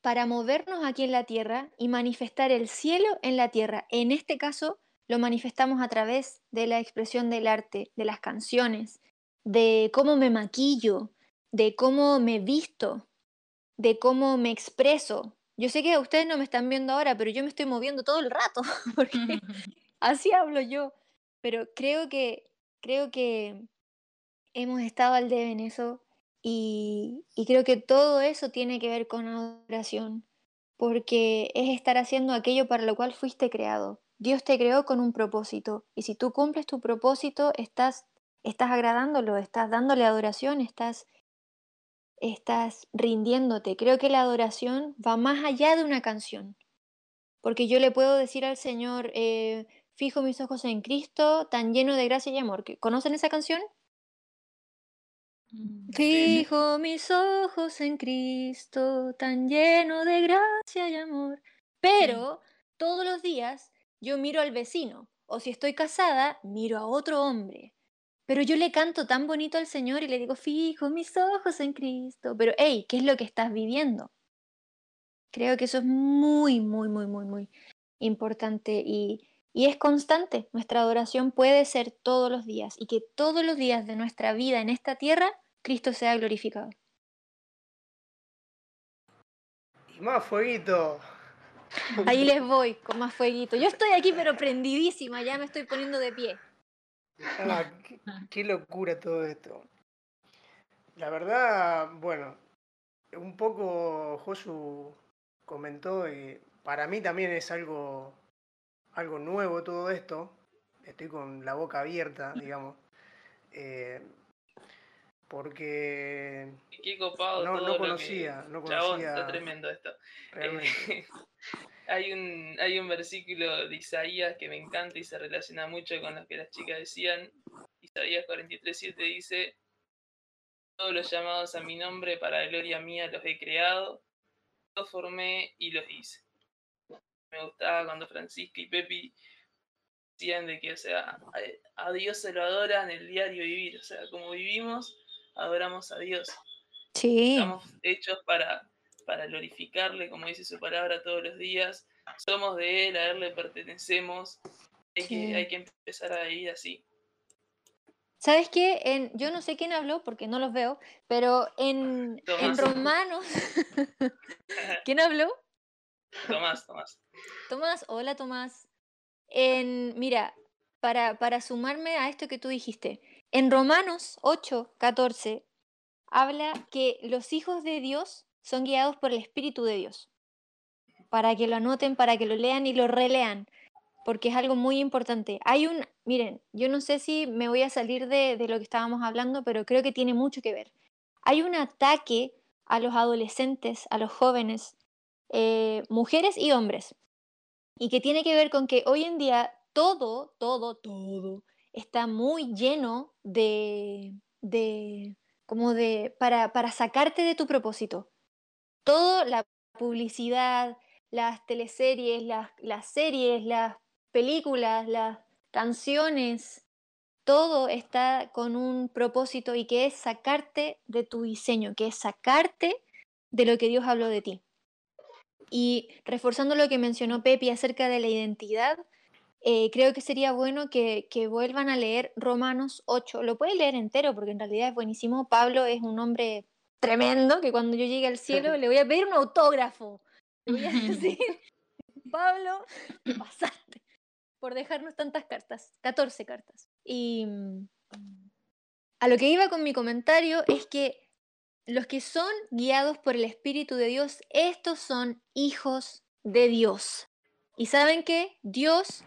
C: para movernos aquí en la tierra y manifestar el cielo en la tierra. En este caso, lo manifestamos a través de la expresión del arte, de las canciones, de cómo me maquillo, de cómo me visto, de cómo me expreso. Yo sé que ustedes no me están viendo ahora, pero yo me estoy moviendo todo el rato, porque así hablo yo. Pero creo que, creo que hemos estado al debe en eso y, y creo que todo eso tiene que ver con adoración, porque es estar haciendo aquello para lo cual fuiste creado. Dios te creó con un propósito y si tú cumples tu propósito, estás, estás agradándolo, estás dándole adoración, estás, estás rindiéndote. Creo que la adoración va más allá de una canción, porque yo le puedo decir al Señor, eh, fijo mis ojos en Cristo, tan lleno de gracia y amor. ¿Que- ¿Conocen esa canción?
A: Mm,
C: Fijo mis ojos en Cristo, tan lleno de gracia y amor. Pero todos los días yo miro al vecino O si estoy casada, miro a otro hombre. Pero yo le canto tan bonito al Señor y le digo, fijo mis ojos en Cristo. Pero, hey, ¿qué es lo que estás viviendo? Creo que eso es muy, muy, muy, muy, muy importante y, y es constante. Nuestra adoración puede ser todos los días y que todos los días de nuestra vida en esta tierra, Cristo sea glorificado.
H: Y más fueguito.
C: Ahí les voy con más fueguito. Yo estoy aquí pero prendidísima, ya me estoy poniendo de pie.
H: Ah, qué, qué locura todo esto. La verdad, bueno, un poco Josu comentó y para mí también es algo, algo nuevo todo esto. Estoy con la boca abierta, digamos. eh, porque
A: Qué copado
H: No-
A: todo
H: no
A: lo
H: conocía,
A: que-
H: no
A: Chabón,
H: conocía
A: está tremendo esto.
H: realmente.
A: Hay, un, hay un versículo de Isaías que me encanta y se relaciona mucho con lo que las chicas decían. Isaías 43.7 dice, todos los llamados a mi nombre para gloria mía los he creado, los formé y los hice. Me gustaba cuando Francisca y Pepi decían de que, o sea, a, a Dios se lo adora en el diario vivir, o sea, como vivimos, adoramos a Dios.
C: Sí,
A: Estamos hechos para, para glorificarle, como dice su palabra, todos los días. Somos de Él, a Él le pertenecemos. Hay,
C: Sí.
A: que, hay que empezar a vivir así.
C: ¿Sabes qué? En, yo no sé quién habló porque no los veo, pero en, en. Romanos, ¿quién habló?
A: Tomás, Tomás.
C: Tomás, hola Tomás. En, mira, para, para sumarme a esto que tú dijiste, en Romanos 8, 14, habla que los hijos de Dios son guiados por el Espíritu de Dios. Para que lo anoten, para que lo lean y lo relean, porque es algo muy importante. Hay un, miren, yo no sé si me voy a salir de, de lo que estábamos hablando, pero creo que tiene mucho que ver. Hay un ataque a los adolescentes, a los jóvenes, eh, mujeres y hombres, y que tiene que ver con que hoy en día todo, todo, todo está muy lleno de, de como de, para, para sacarte de tu propósito. Todo, la publicidad, las teleseries, las, series, las películas, las canciones, todo está con un propósito y que es sacarte de tu diseño, que es sacarte de lo que Dios habló de ti. Y reforzando lo que mencionó Pepi acerca de la identidad, eh, creo que sería bueno que, que vuelvan a leer Romanos 8. Lo pueden leer entero porque en realidad es buenísimo. Pablo es un hombre tremendo que cuando yo llegue al cielo le voy a pedir un autógrafo. Le voy a decir, Pablo, te pasaste por dejarnos tantas cartas, 14 cartas. Y mm, a lo que iba con mi comentario es que los que son guiados por el Espíritu de Dios, estos son hijos de Dios. Y saben que Dios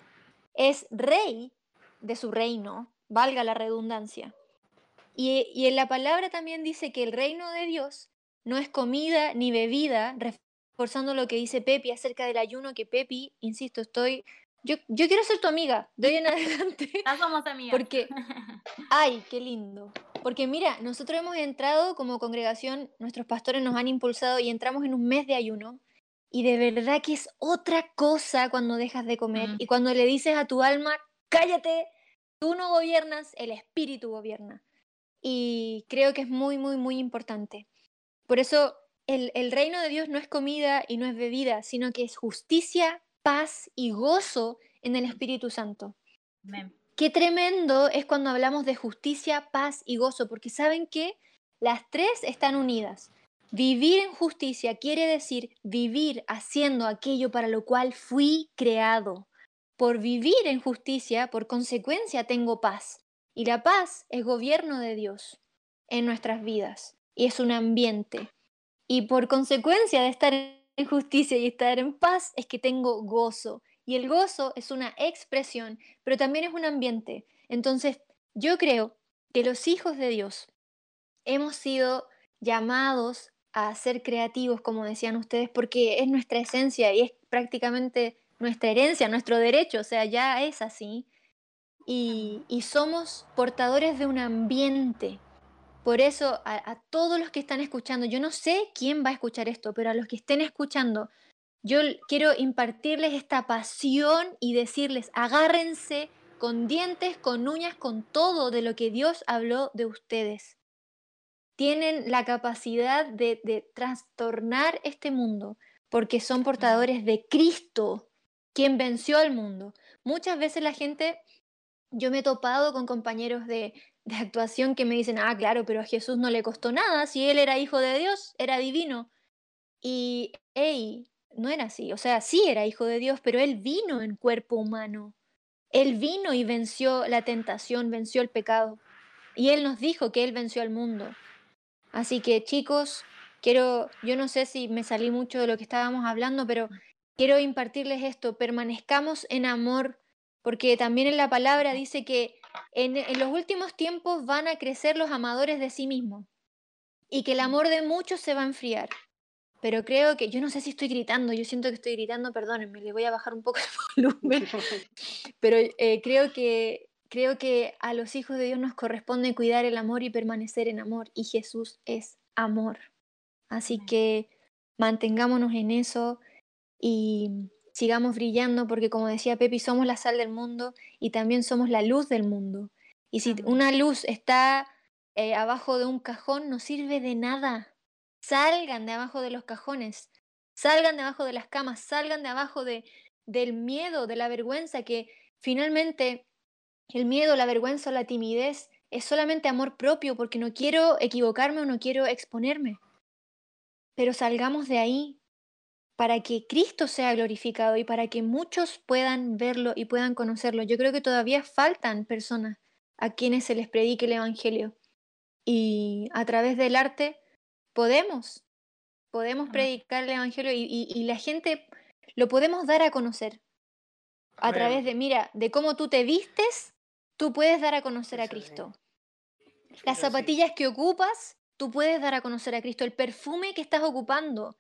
C: es rey de su reino, valga la redundancia. Y, y en la palabra también dice que el reino de Dios no es comida ni bebida, reforzando lo que dice Pepi acerca del ayuno, que Pepi, insisto, estoy... Yo, yo quiero ser tu amiga, de hoy en adelante.
B: Ya somos amigas.
C: Porque, ay, qué lindo. Porque mira, nosotros hemos entrado como congregación, nuestros pastores nos han impulsado y entramos en un mes de ayuno. Y de verdad que es otra cosa cuando dejas de comer
B: Mm.
C: y cuando le dices a tu alma, cállate, tú no gobiernas, el espíritu gobierna. Y creo que es muy, muy, muy importante. Por eso el, el reino de Dios no es comida y no es bebida, sino que es justicia, paz y gozo en el Espíritu Santo.
B: Amén.
C: Qué tremendo es cuando hablamos de justicia, paz y gozo, porque saben que las tres están unidas. Vivir en justicia quiere decir vivir haciendo aquello para lo cual fui creado. Por vivir en justicia, por consecuencia, tengo paz. Y la paz es gobierno de Dios en nuestras vidas y es un ambiente. Y por consecuencia de estar en justicia y estar en paz es que tengo gozo. Y el gozo es una expresión, pero también es un ambiente. Entonces, yo creo que los hijos de Dios hemos sido llamados a ser creativos, como decían ustedes, porque es nuestra esencia y es prácticamente nuestra herencia, nuestro derecho, o sea, ya es así. Y, y somos portadores de un ambiente. Por eso, a, a todos los que están escuchando, yo no sé quién va a escuchar esto, pero a los que estén escuchando, yo quiero impartirles esta pasión y decirles, agárrense con dientes, con uñas, con todo de lo que Dios habló de ustedes. Tienen la capacidad de, de trastornar este mundo porque son portadores de Cristo, quien venció al mundo. Muchas veces la gente, yo me he topado con compañeros de, actuación que me dicen, ah, claro, pero a Jesús no le costó nada, si él era hijo de Dios, era divino. Y, hey, no era así, o sea, sí era hijo de Dios, pero él vino en cuerpo humano. Él vino y venció la tentación, venció el pecado. Y él nos dijo que él venció al mundo. Así que chicos, quiero, yo no sé si me salí mucho de lo que estábamos hablando, pero quiero impartirles esto, permanezcamos en amor, porque también en la palabra dice que en, en los últimos tiempos van a crecer los amadores de sí mismos y que el amor de muchos se va a enfriar. Pero creo que, yo no sé si estoy gritando, yo siento que estoy gritando, perdónenme, le voy a bajar un poco el volumen, pero eh, creo, que, creo que a los hijos de Dios nos corresponde cuidar el amor y permanecer en amor, y Jesús es amor. Así que mantengámonos en eso y sigamos brillando, porque como decía Pepi, somos la sal del mundo y también somos la luz del mundo. Y si una luz está eh, abajo de un cajón, no sirve de nada Salgan de abajo de los cajones, salgan de abajo de las camas, salgan de abajo de, del miedo, de la vergüenza, que finalmente el miedo, la vergüenza la timidez es solamente amor propio porque no quiero equivocarme o no quiero exponerme. Pero salgamos de ahí para que Cristo sea glorificado y para que muchos puedan verlo y puedan conocerlo. Yo creo que todavía faltan personas a quienes se les predique el Evangelio. Y a través del arte podemos, podemos predicar el Evangelio y, la gente lo podemos dar a conocer. A través de, mira, de cómo tú te vistes, tú puedes dar a conocer a Cristo. Las zapatillas que ocupas, tú puedes dar a conocer a Cristo. El perfume que estás ocupando,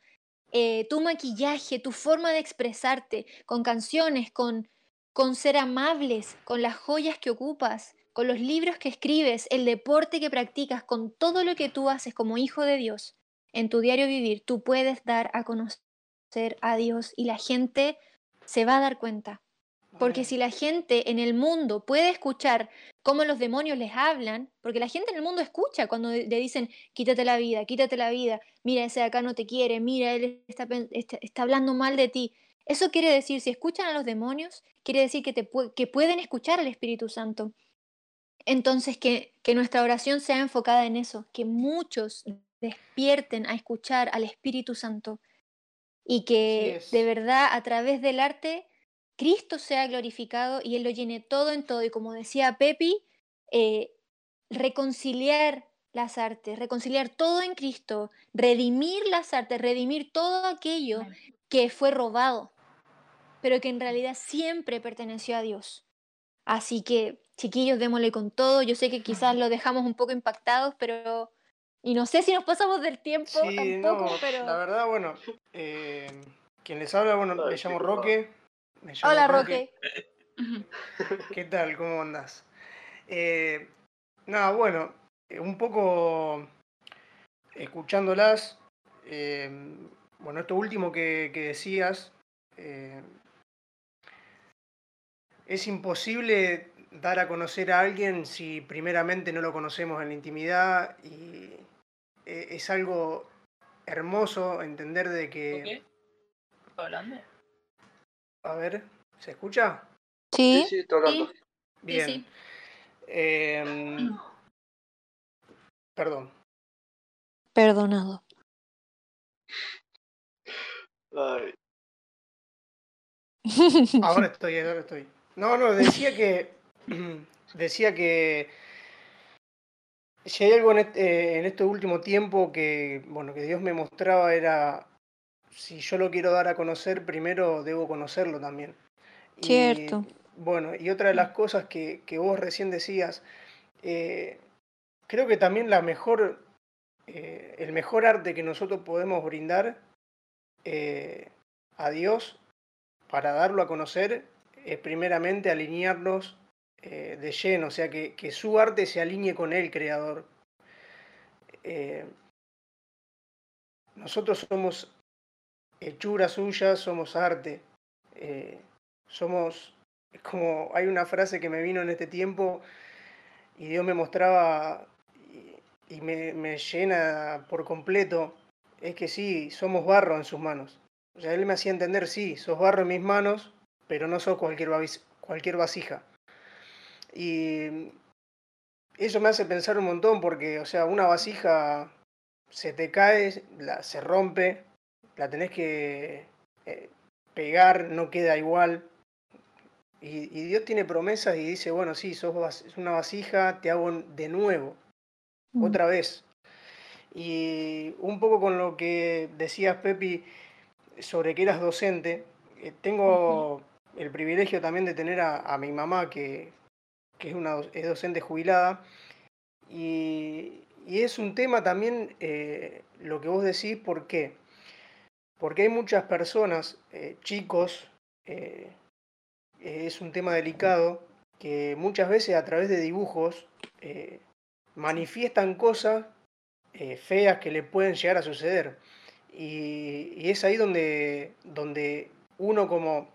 C: eh, tu maquillaje, tu forma de expresarte, con canciones, con, con ser amables, con las joyas que ocupas, con los libros que escribes, el deporte que practicas, con todo lo que tú haces como hijo de Dios en tu diario vivir, tú puedes dar a conocer a Dios y la gente se va a dar cuenta. Porque si la gente en el mundo puede escuchar cómo los demonios les hablan, porque la gente en el mundo escucha cuando le dicen, quítate la vida, quítate la vida, mira, ese de acá no te quiere, mira, él está, está, hablando mal de ti. Eso quiere decir, si escuchan a los demonios, quiere decir que, te, que pueden escuchar al Espíritu Santo. Entonces, que, que nuestra oración sea enfocada en eso, que muchos despierten a escuchar al Espíritu Santo y que de verdad a través del arte Cristo sea glorificado y Él lo llene todo en todo. Y como decía Pepi, eh, reconciliar las artes, reconciliar todo en Cristo, redimir las artes, redimir todo aquello que fue robado, pero que en realidad siempre perteneció a Dios. Así que chiquillos, démosle con todo. Yo sé que quizás lo dejamos un poco impactados, pero... Y no sé si nos pasamos del tiempo tampoco, pero...
H: La verdad, bueno, eh, quien les habla, bueno, me llamo Roque.
C: Hola, Roque.
H: ¿Qué tal? ¿Cómo andas? Eh, nada, bueno, eh, un poco escuchándolas, eh, bueno, esto último que, que decías, es imposible dar a conocer a alguien si primeramente no lo conocemos en la intimidad y es algo hermoso entender de que...
A: qué? hablando?
H: A ver, ¿se escucha?
C: Sí,
F: sí, estoy hablando.
H: Bien. Em, perdón.
C: Perdonado.
F: Ay.
H: Ahora estoy, ahora estoy. No, no, decía que decía que si hay algo eh, en este, último tiempo que, bueno, que Dios me mostraba era, si yo lo quiero dar a conocer, primero debo conocerlo también.
C: Cierto.
H: bueno, y otra de las cosas que, que vos recién decías, eh, creo que también la mejor, eh, el mejor arte que nosotros podemos brindar a Dios para darlo a conocer es primeramente alinearnos eh, de lleno, o sea, que, que, su arte se alinee con el creador. Eh, nosotros somos hechura suya, somos arte. Eh, somos, es como, hay una frase que me vino en este tiempo y Dios me mostraba y, me, me llena por completo, es que sí, somos barro en sus manos. O sea, Él me hacía entender, sí, sos barro en mis manos, pero no sos cualquier, cualquier vasija. Y eso me hace pensar un montón porque, o sea, una vasija se te cae, la, se rompe, la tenés que eh, pegar, no queda igual. Y, y Dios tiene promesas y dice, bueno, sí, sos una vasija, te hago de nuevo,
C: Mm.
H: otra vez. Y un poco con lo que decías, Pepi, sobre que eras docente, eh, tengo el privilegio también de tener a, a mi mamá, que, que es, una, es docente jubilada, y, y es un tema también eh, lo que vos decís, ¿por qué? Porque hay muchas personas, eh, chicos, eh, eh, es un tema delicado, que muchas veces a través de dibujos manifiestan cosas feas que le pueden llegar a suceder. Y, es ahí donde, donde uno como,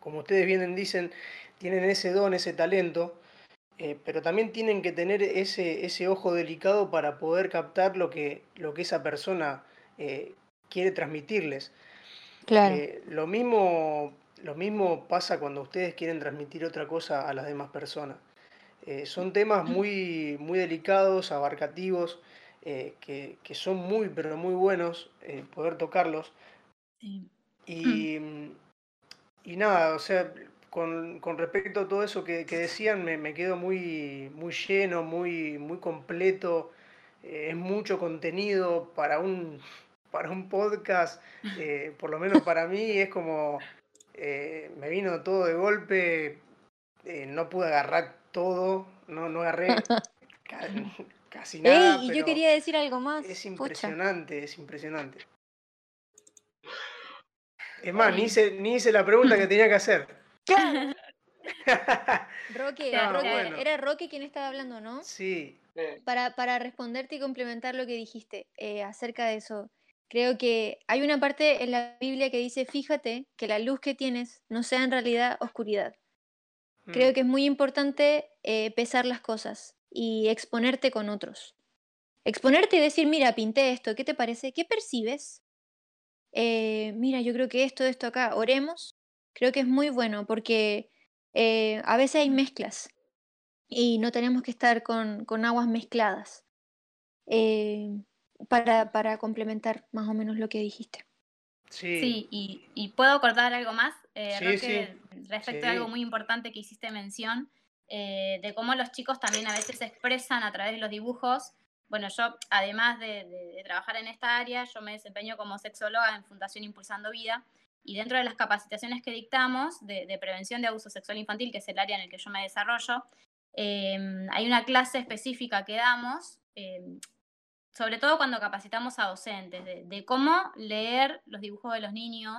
H: como ustedes bien dicen, tienen ese don, ese talento, pero también tienen que tener ese, ese ojo delicado para poder captar lo que, lo que esa persona quiere transmitirles.
C: Claro.
H: Eh, lo, mismo, lo mismo pasa cuando ustedes quieren transmitir otra cosa a las demás personas. Eh, son temas muy, muy delicados, abarcativos, eh, que, que son muy, pero muy buenos poder tocarlos.
B: Sí.
H: Y, y nada, o sea, con, con respecto a todo eso que, que decían, me, me quedo muy, muy lleno, muy, muy completo. Es mucho contenido para un, para un podcast, eh, por lo menos para mí, es como eh, me vino todo de golpe, eh, no pude agarrar todo, no, no agarré ca- casi nada.
C: Ey, y yo quería decir algo más.
H: Es
C: Pucha.
H: impresionante, es impresionante. Es más, ni hice, ni hice la pregunta que tenía que hacer.
C: Roque, Roque,
H: bueno.
C: era Roque quien estaba hablando, ¿no?
H: Sí,
C: Para, para responderte y complementar lo que dijiste eh, acerca de eso, creo que hay una parte en la Biblia que dice, fíjate que la luz que tienes no sea en realidad oscuridad. Creo
H: mm,
C: que es muy importante eh, pesar las cosas y exponerte con otros. Exponerte y decir, mira, pinté esto, ¿qué te parece? ¿Qué percibes? Eh, mira, yo creo que esto, esto acá, oremos. Creo que es muy bueno porque eh, a veces hay mezclas y no tenemos que estar con, con aguas mezcladas eh, para, para complementar más o menos lo que dijiste.
H: sí,
B: Sí, y, y puedo cortar algo más, eh,
H: Sí,
B: Roque, respecto a algo muy importante que hiciste mención, eh, de cómo los chicos también a veces se expresan a través de los dibujos. Bueno, yo, además de, de- de trabajar en esta área, yo me desempeño como sexóloga en Fundación Impulsando Vida, y dentro de las capacitaciones que dictamos de, de prevención de abuso sexual infantil, que es el área en el que yo me desarrollo, eh, hay una clase específica que damos, eh, sobre todo cuando capacitamos a docentes, de, cómo leer los dibujos de los niños,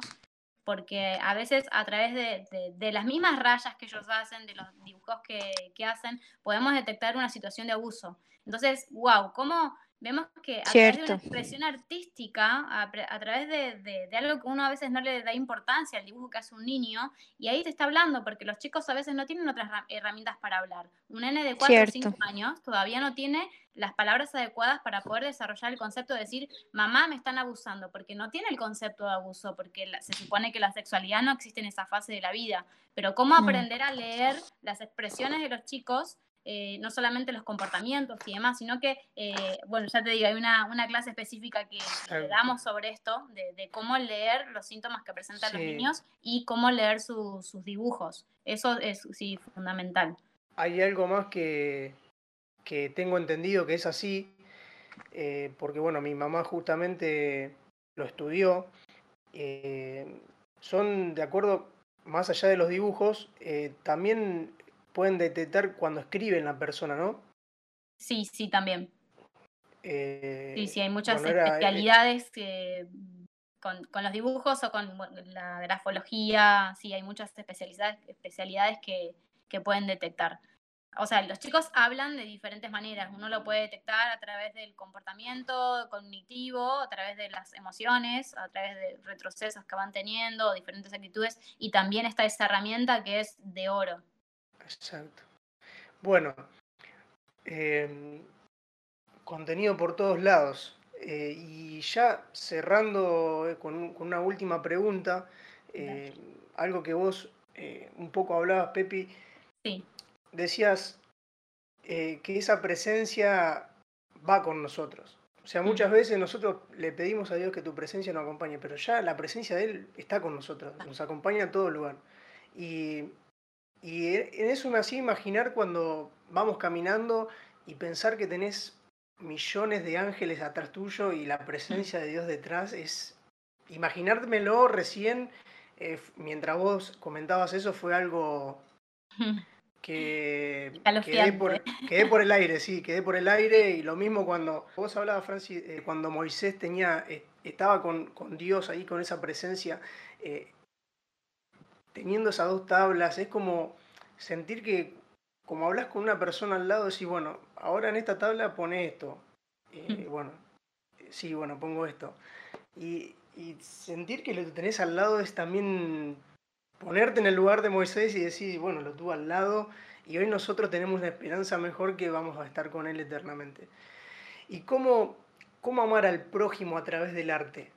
B: porque a veces a través de, de- de las mismas rayas que ellos hacen, de los dibujos que, que hacen, podemos detectar una situación de abuso. Entonces, wow, cómo vemos que a través de
C: Cierto.
B: una expresión artística, a, través de, de- de algo que uno a veces no le da importancia al dibujo que hace un niño, y ahí te está hablando, porque los chicos a veces no tienen otras ra- herramientas para hablar. Un nene de 4 o 5
C: Cierto.
B: años todavía no tiene las palabras adecuadas para poder desarrollar el concepto de decir, mamá, me están abusando, porque no tiene el concepto de abuso, porque la- se supone que la sexualidad no existe en esa fase de la vida. Pero cómo aprender a leer las expresiones de los chicos, eh, no solamente los comportamientos y demás, sino que, eh, bueno, ya te digo, hay una, una clase específica que, damos sobre esto, de, de cómo leer los síntomas que presentan los niños y cómo leer su- sus dibujos. Eso es, sí, fundamental.
H: hay algo más que, que tengo entendido que es así, eh, porque bueno, mi mamá justamente lo estudió. son, de acuerdo, más allá de los dibujos, también pueden detectar cuando escriben la persona, ¿no?
B: Sí, sí, también.
H: Eh,
B: Sí, sí, hay muchas
H: bueno, era- eh,
B: especialidades que, con, con los dibujos o con la grafología, sí, hay muchas especialidades, especialidades que, que pueden detectar. o sea, los chicos hablan de diferentes maneras. Uno lo puede detectar a través del comportamiento cognitivo, a través de las emociones, a través de retrocesos que van teniendo, diferentes actitudes, y también está esa herramienta que es de oro.
H: Exacto. Bueno, em, contenido por todos lados. Eh, y ya cerrando eh, con, una última pregunta, eh, algo que vos un poco hablabas, Pepi.
B: Sí.
H: Decías que esa presencia va con nosotros. O sea, muchas veces nosotros le pedimos a Dios que tu presencia nos acompañe, pero ya la presencia de Él está con nosotros, nos acompaña a todo lugar. Y, y en eso me hacía imaginar cuando vamos caminando y pensar que tenés millones de ángeles atrás tuyo y la presencia de Dios detrás es imaginármelo recién eh, mientras vos comentabas eso fue algo que quedé por, quedé por, el aire, sí, quedé por el aire y lo mismo cuando vos hablabas, Francis, eh, cuando Moisés tenía, eh, estaba con, con, Dios ahí, con esa presencia, teniendo esas dos tablas, es como sentir que como hablas con una persona al lado, decís, bueno, ahora en esta tabla pone esto. Eh, bueno, sí, bueno, pongo esto. Y, sentir que lo que tenés al lado es también ponerte en el lugar de Moisés y decir, bueno, lo tuvo al lado y hoy nosotros tenemos una esperanza mejor que vamos a estar con Él eternamente. ¿Y cómo, cómo amar al prójimo a través del arte?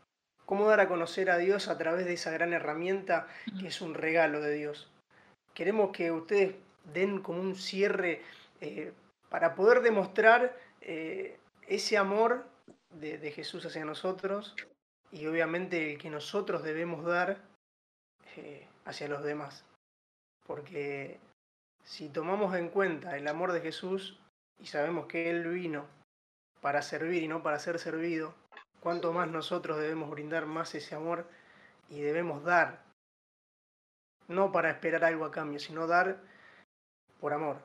H: ¿Cómo dar a conocer a Dios a través de esa gran herramienta que es un regalo de Dios? Queremos que ustedes den como un cierre eh, para poder demostrar eh, ese amor de, Jesús hacia nosotros y obviamente el que nosotros debemos dar eh, hacia los demás. Porque si tomamos en cuenta el amor de Jesús y sabemos que Él vino para servir y no para ser servido, cuánto más nosotros debemos brindar más ese amor y debemos dar, no para esperar algo a cambio, sino dar por amor.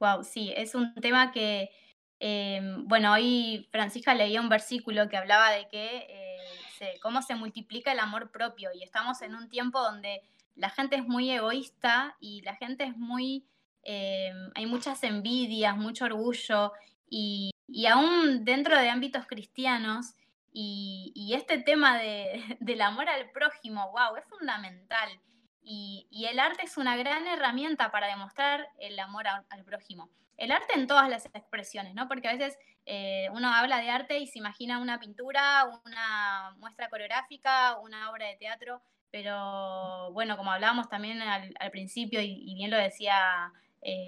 B: Wow, sí, es un tema que, em, bueno, hoy Francisca leía un versículo que hablaba de que eh, cómo se multiplica el amor propio y estamos en un tiempo donde la gente es muy egoísta y la gente es muy, em, hay muchas envidias, mucho orgullo y, y aún dentro de ámbitos cristianos y, este tema de, del amor al prójimo, wow, es fundamental. Y, el arte es una gran herramienta para demostrar el amor al prójimo. El arte en todas las expresiones, ¿no? Porque a veces eh, uno habla de arte y se imagina una pintura, una muestra coreográfica, una obra de teatro, pero bueno, como hablábamos también al, principio y, bien lo decía,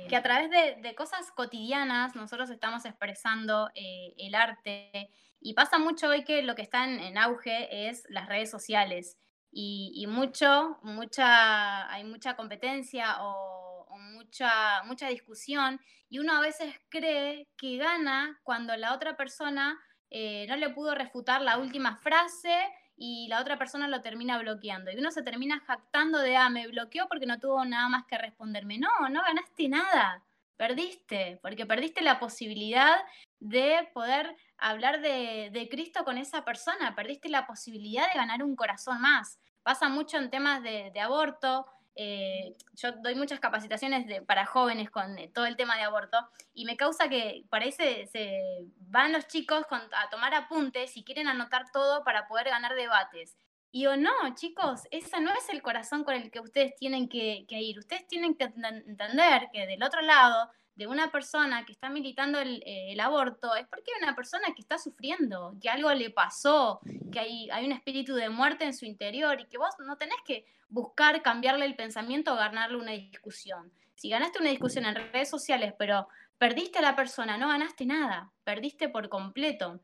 B: que a través de, cosas cotidianas nosotros estamos expresando eh, el arte y pasa mucho hoy que lo que está en auge es las redes sociales y, mucho, mucha, hay mucha competencia o, mucha, mucha discusión y uno a veces cree que gana cuando la otra persona eh, no le pudo refutar la última frase y la otra persona lo termina bloqueando. Y uno se termina jactando de, ah, me bloqueó porque no tuvo nada más que responderme. No, no ganaste nada, perdiste, porque perdiste la posibilidad de poder hablar de, de Cristo con esa persona, perdiste la posibilidad de ganar un corazón más pasa mucho en temas de, aborto. Eh, yo doy muchas capacitaciones para jóvenes con eh, todo el tema de aborto y me causa que parece se van los chicos a tomar apuntes y quieren anotar todo para poder ganar debates. Y yo, no, chicos, ese no es el corazón con el que ustedes tienen que, que ir. Ustedes tienen que entender que del otro lado de una persona que está militando eh, el, aborto es porque hay una persona que está sufriendo, que algo le pasó, que hay, hay un espíritu de muerte en su interior y que vos no tenés que buscar cambiarle el pensamiento o ganarle una discusión. Si ganaste una discusión en redes sociales, pero perdiste a la persona, no ganaste nada, perdiste por completo.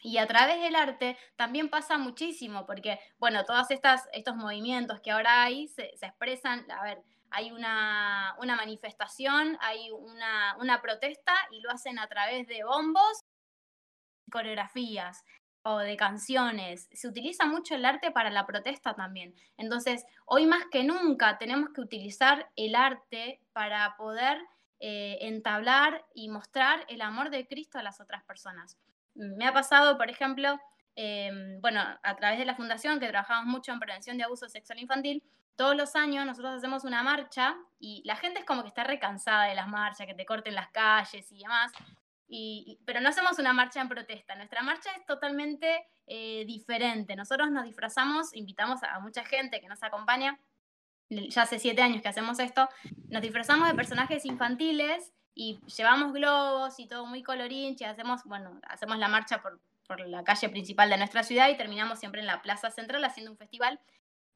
B: Y a través del arte también pasa muchísimo, porque, bueno, todos estos movimientos que ahora hay se, se expresan, a ver, hay una, manifestación, hay una, protesta y lo hacen a través de bombos, coreografías o de canciones. Se utiliza mucho el arte para la protesta también. Entonces, hoy más que nunca tenemos que utilizar el arte para poder eh, entablar y mostrar el amor de Cristo a las otras personas. Me ha pasado, por ejemplo, em, bueno, a través de la fundación que trabajamos mucho en prevención de abuso sexual infantil, todos los años nosotros hacemos una marcha y la gente es como que está recansada de las marchas, que te corten las calles y demás. Y, pero no hacemos una marcha en protesta. Nuestra marcha es totalmente eh, diferente. Nosotros nos disfrazamos, invitamos a mucha gente que nos acompaña. Ya hace siete años que hacemos esto. Nos disfrazamos de personajes infantiles y llevamos globos y todo muy colorinche. Hacemos, bueno, hacemos la marcha por, por la calle principal de nuestra ciudad y terminamos siempre en la plaza central haciendo un festival.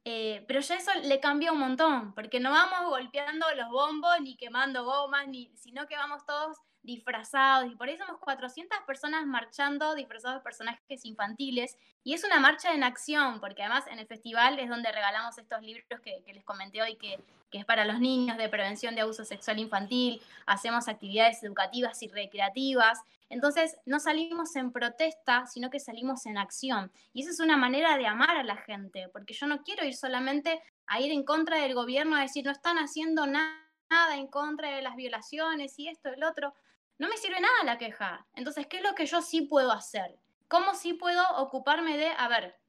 B: Eh, pero ya eso le cambia un montón, porque no vamos golpeando los bombos ni quemando gomas, ni, sino que vamos todos disfrazados. Y por ahí somos 400 personas marchando disfrazados de personajes infantiles. Y es una marcha en acción, porque además en el festival es donde regalamos estos libros que, les comenté hoy, que, que, es para los niños de prevención de abuso sexual infantil. Hacemos actividades educativas y recreativas. Entonces, no salimos en protesta, sino que salimos en acción. Y esa es una manera de amar a la gente, porque yo no quiero ir solamente a ir en contra del gobierno a decir, no están haciendo nada en contra de las violaciones y esto, el otro. No me sirve nada la queja. Entonces, ¿qué es lo que yo sí puedo hacer? ¿Cómo sí puedo ocuparme de, a ver,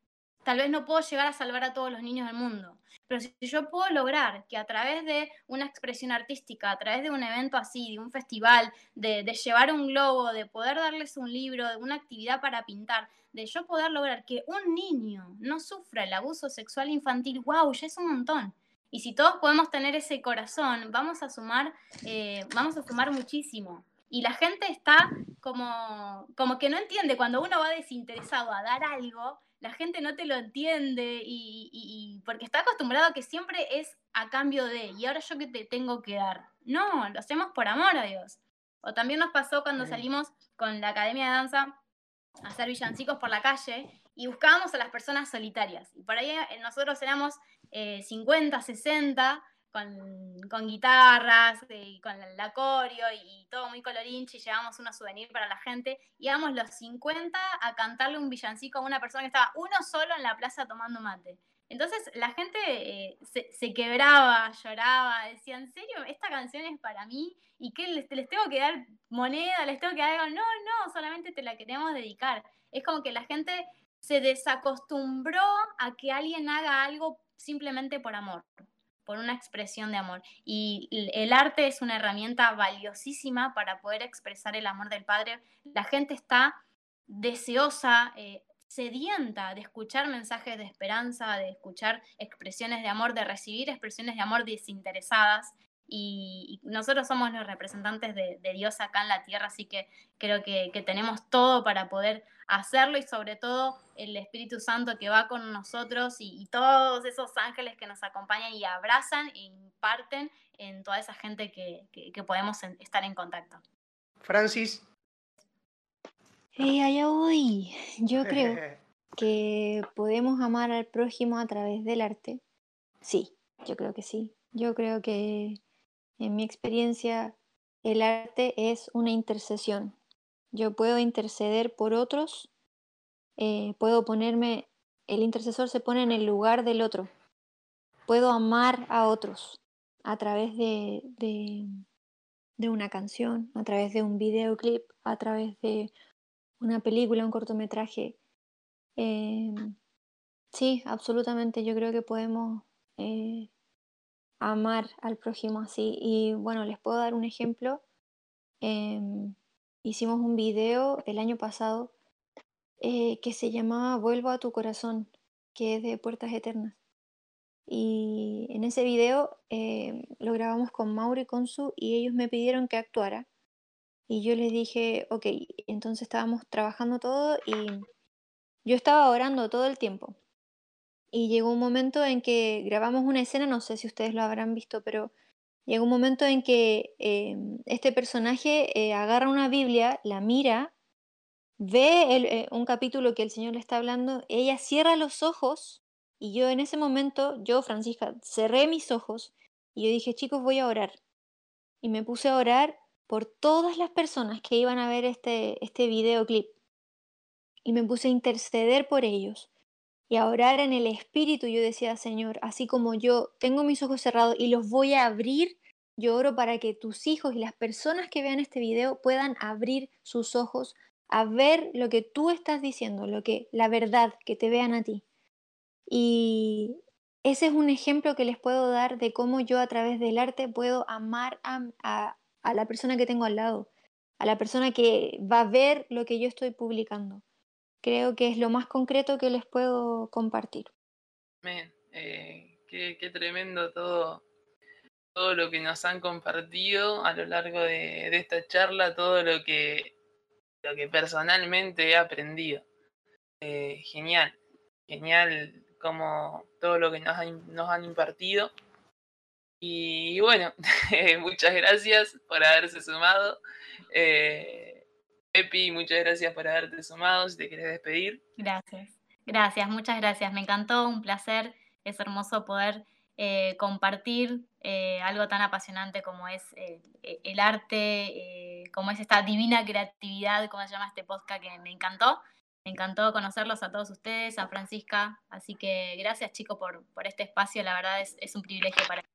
B: Tal vez no puedo llegar a salvar a todos los niños del mundo, pero si yo puedo lograr que a través de una expresión artística, a través de un evento así, de un festival, de, llevar un globo, de poder darles un libro, de una actividad para pintar, de yo poder lograr que un niño no sufra el abuso sexual infantil, wow, ya es un montón. Y si todos podemos tener ese corazón, vamos a sumar, eh, vamos a sumar muchísimo. Y la gente está como, como que no entiende, cuando uno va desinteresado a dar algo, la gente no te lo entiende y, porque está acostumbrado a que siempre es a cambio de, y ahora yo que te tengo que dar. No, lo hacemos por amor a Dios. O también nos pasó cuando salimos con la Academia de Danza a hacer villancicos por la calle y buscábamos a las personas solitarias. Y por ahí eh, nosotros éramos 50, eh, 60 con, guitarras, y con la, corio y, todo muy colorinche, y llevamos una souvenir para la gente. Íbamos los 50 a cantarle un villancico a una persona que estaba uno solo en la plaza tomando mate. Entonces la gente eh, se, quebraba, lloraba, decía, ¿en serio? Esta canción es para mí y que les, les, tengo que dar moneda, les tengo que dar algo. No, no, solamente te la queremos dedicar. Es como que la gente se desacostumbró a que alguien haga algo simplemente por amor por una expresión de amor. Y el arte es una herramienta valiosísima para poder expresar el amor del Padre. La gente está deseosa, eh, sedienta de escuchar mensajes de esperanza, de escuchar expresiones de amor, de recibir expresiones de amor desinteresadas y, nosotros somos los representantes de, Dios acá en la tierra, así que creo que, tenemos todo para poder hacerlo y sobre todo el Espíritu Santo que va con nosotros y, todos esos ángeles que nos acompañan y abrazan e imparten en toda esa gente que, podemos estar en contacto.
H: Francis.
C: Hey, allá voy. Yo creo que podemos amar al prójimo a través del arte. Sí, yo creo que sí. Yo creo que en mi experiencia, el arte es una intercesión. Yo puedo interceder por otros, eh, puedo ponerme, el intercesor se pone en el lugar del otro. Puedo amar a otros a través de, una canción, a través de un videoclip, a través de una película, un cortometraje. Em, sí, absolutamente. Yo creo que podemos eh, amar al prójimo así. Y bueno, les puedo dar un ejemplo. Em, hicimos un video el año pasado eh, que se llamaba Vuelvo a tu corazón, que es de Puertas Eternas. Y en ese video em, lo grabamos con Mauro y Consu y ellos me pidieron que actuara. Y yo les dije, ok, entonces estábamos trabajando todo y yo estaba orando todo el tiempo y llegó un momento en que grabamos una escena, no sé si ustedes lo habrán visto, pero llegó un momento en que em, este personaje eh, agarra una Biblia, la mira, ve eh, un capítulo que el Señor le está hablando, ella cierra los ojos y yo en ese momento, yo, Francisca, cerré mis ojos y yo dije, chicos, voy a orar. Y me puse a orar por todas las personas que iban a ver este, este videoclip. Y me puse a interceder por ellos y a orar en el Espíritu. Yo decía, Señor, así como yo tengo mis ojos cerrados y los voy a abrir, yo oro para que tus hijos y las personas que vean este video puedan abrir sus ojos a ver lo que tú estás diciendo, lo que la verdad, que te vean a ti. Y ese es un ejemplo que les puedo dar de cómo yo a través del arte puedo amar a, la persona que tengo al lado, a la persona que va a ver lo que yo estoy publicando. Creo que es lo más concreto que les puedo compartir.
A: Men, eh, qué, tremendo todo, todo lo que nos han compartido a lo largo de, de esta charla, todo lo que, lo que personalmente he aprendido. Eh, genial, genial como todo lo que nos han, nos han impartido. Y bueno, muchas gracias por haberse sumado. Eh, Pepi, muchas gracias por haberte sumado. Si te querés despedir.
B: Gracias, gracias, muchas gracias. Me encantó, un placer. Es hermoso poder eh, compartir eh, algo tan apasionante como es el, el arte, eh, como es esta divina creatividad, como se llama este podcast que me encantó. Me encantó conocerlos a todos ustedes, a Francisca. Así que gracias chicos por, por este espacio, la verdad es, es un privilegio para mí.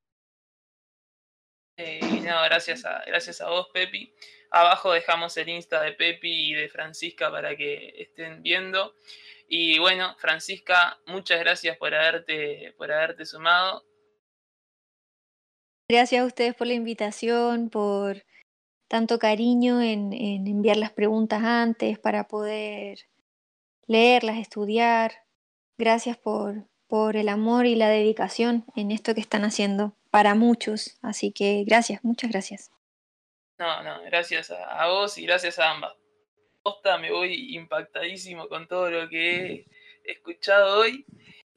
A: Eh, y gracias a, gracias a vos, Pepi. Abajo dejamos el Insta de Pepi y de Francisca para que estén viendo. Y bueno, Francisca, muchas gracias por haberte, por haberte sumado.
C: Gracias a ustedes por la invitación, por tanto cariño en, en enviar las preguntas antes para poder leerlas, estudiar. Gracias por, por el amor y la dedicación en esto que están haciendo para muchos. Así que gracias, muchas gracias.
A: No, no, gracias a, vos y gracias a ambas. Posta, me voy impactadísimo con todo lo que he escuchado hoy.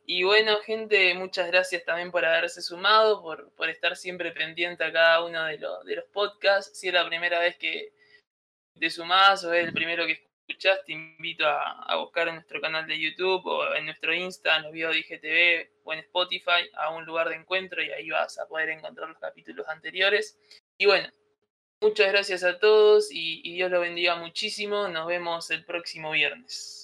A: Y bueno, gente, muchas gracias también por haberse sumado, por, por estar siempre pendiente a cada uno de, los de los podcasts. Si es la primera vez que te sumás o es el primero que escuchás, te invito a, buscar en nuestro canal de YouTube o en nuestro Insta, en los videos de IGTV o en Spotify, a un lugar de encuentro y ahí vas a poder encontrar los capítulos anteriores. Y bueno, muchas gracias a todos y, y Dios los bendiga muchísimo. Nos vemos el próximo viernes.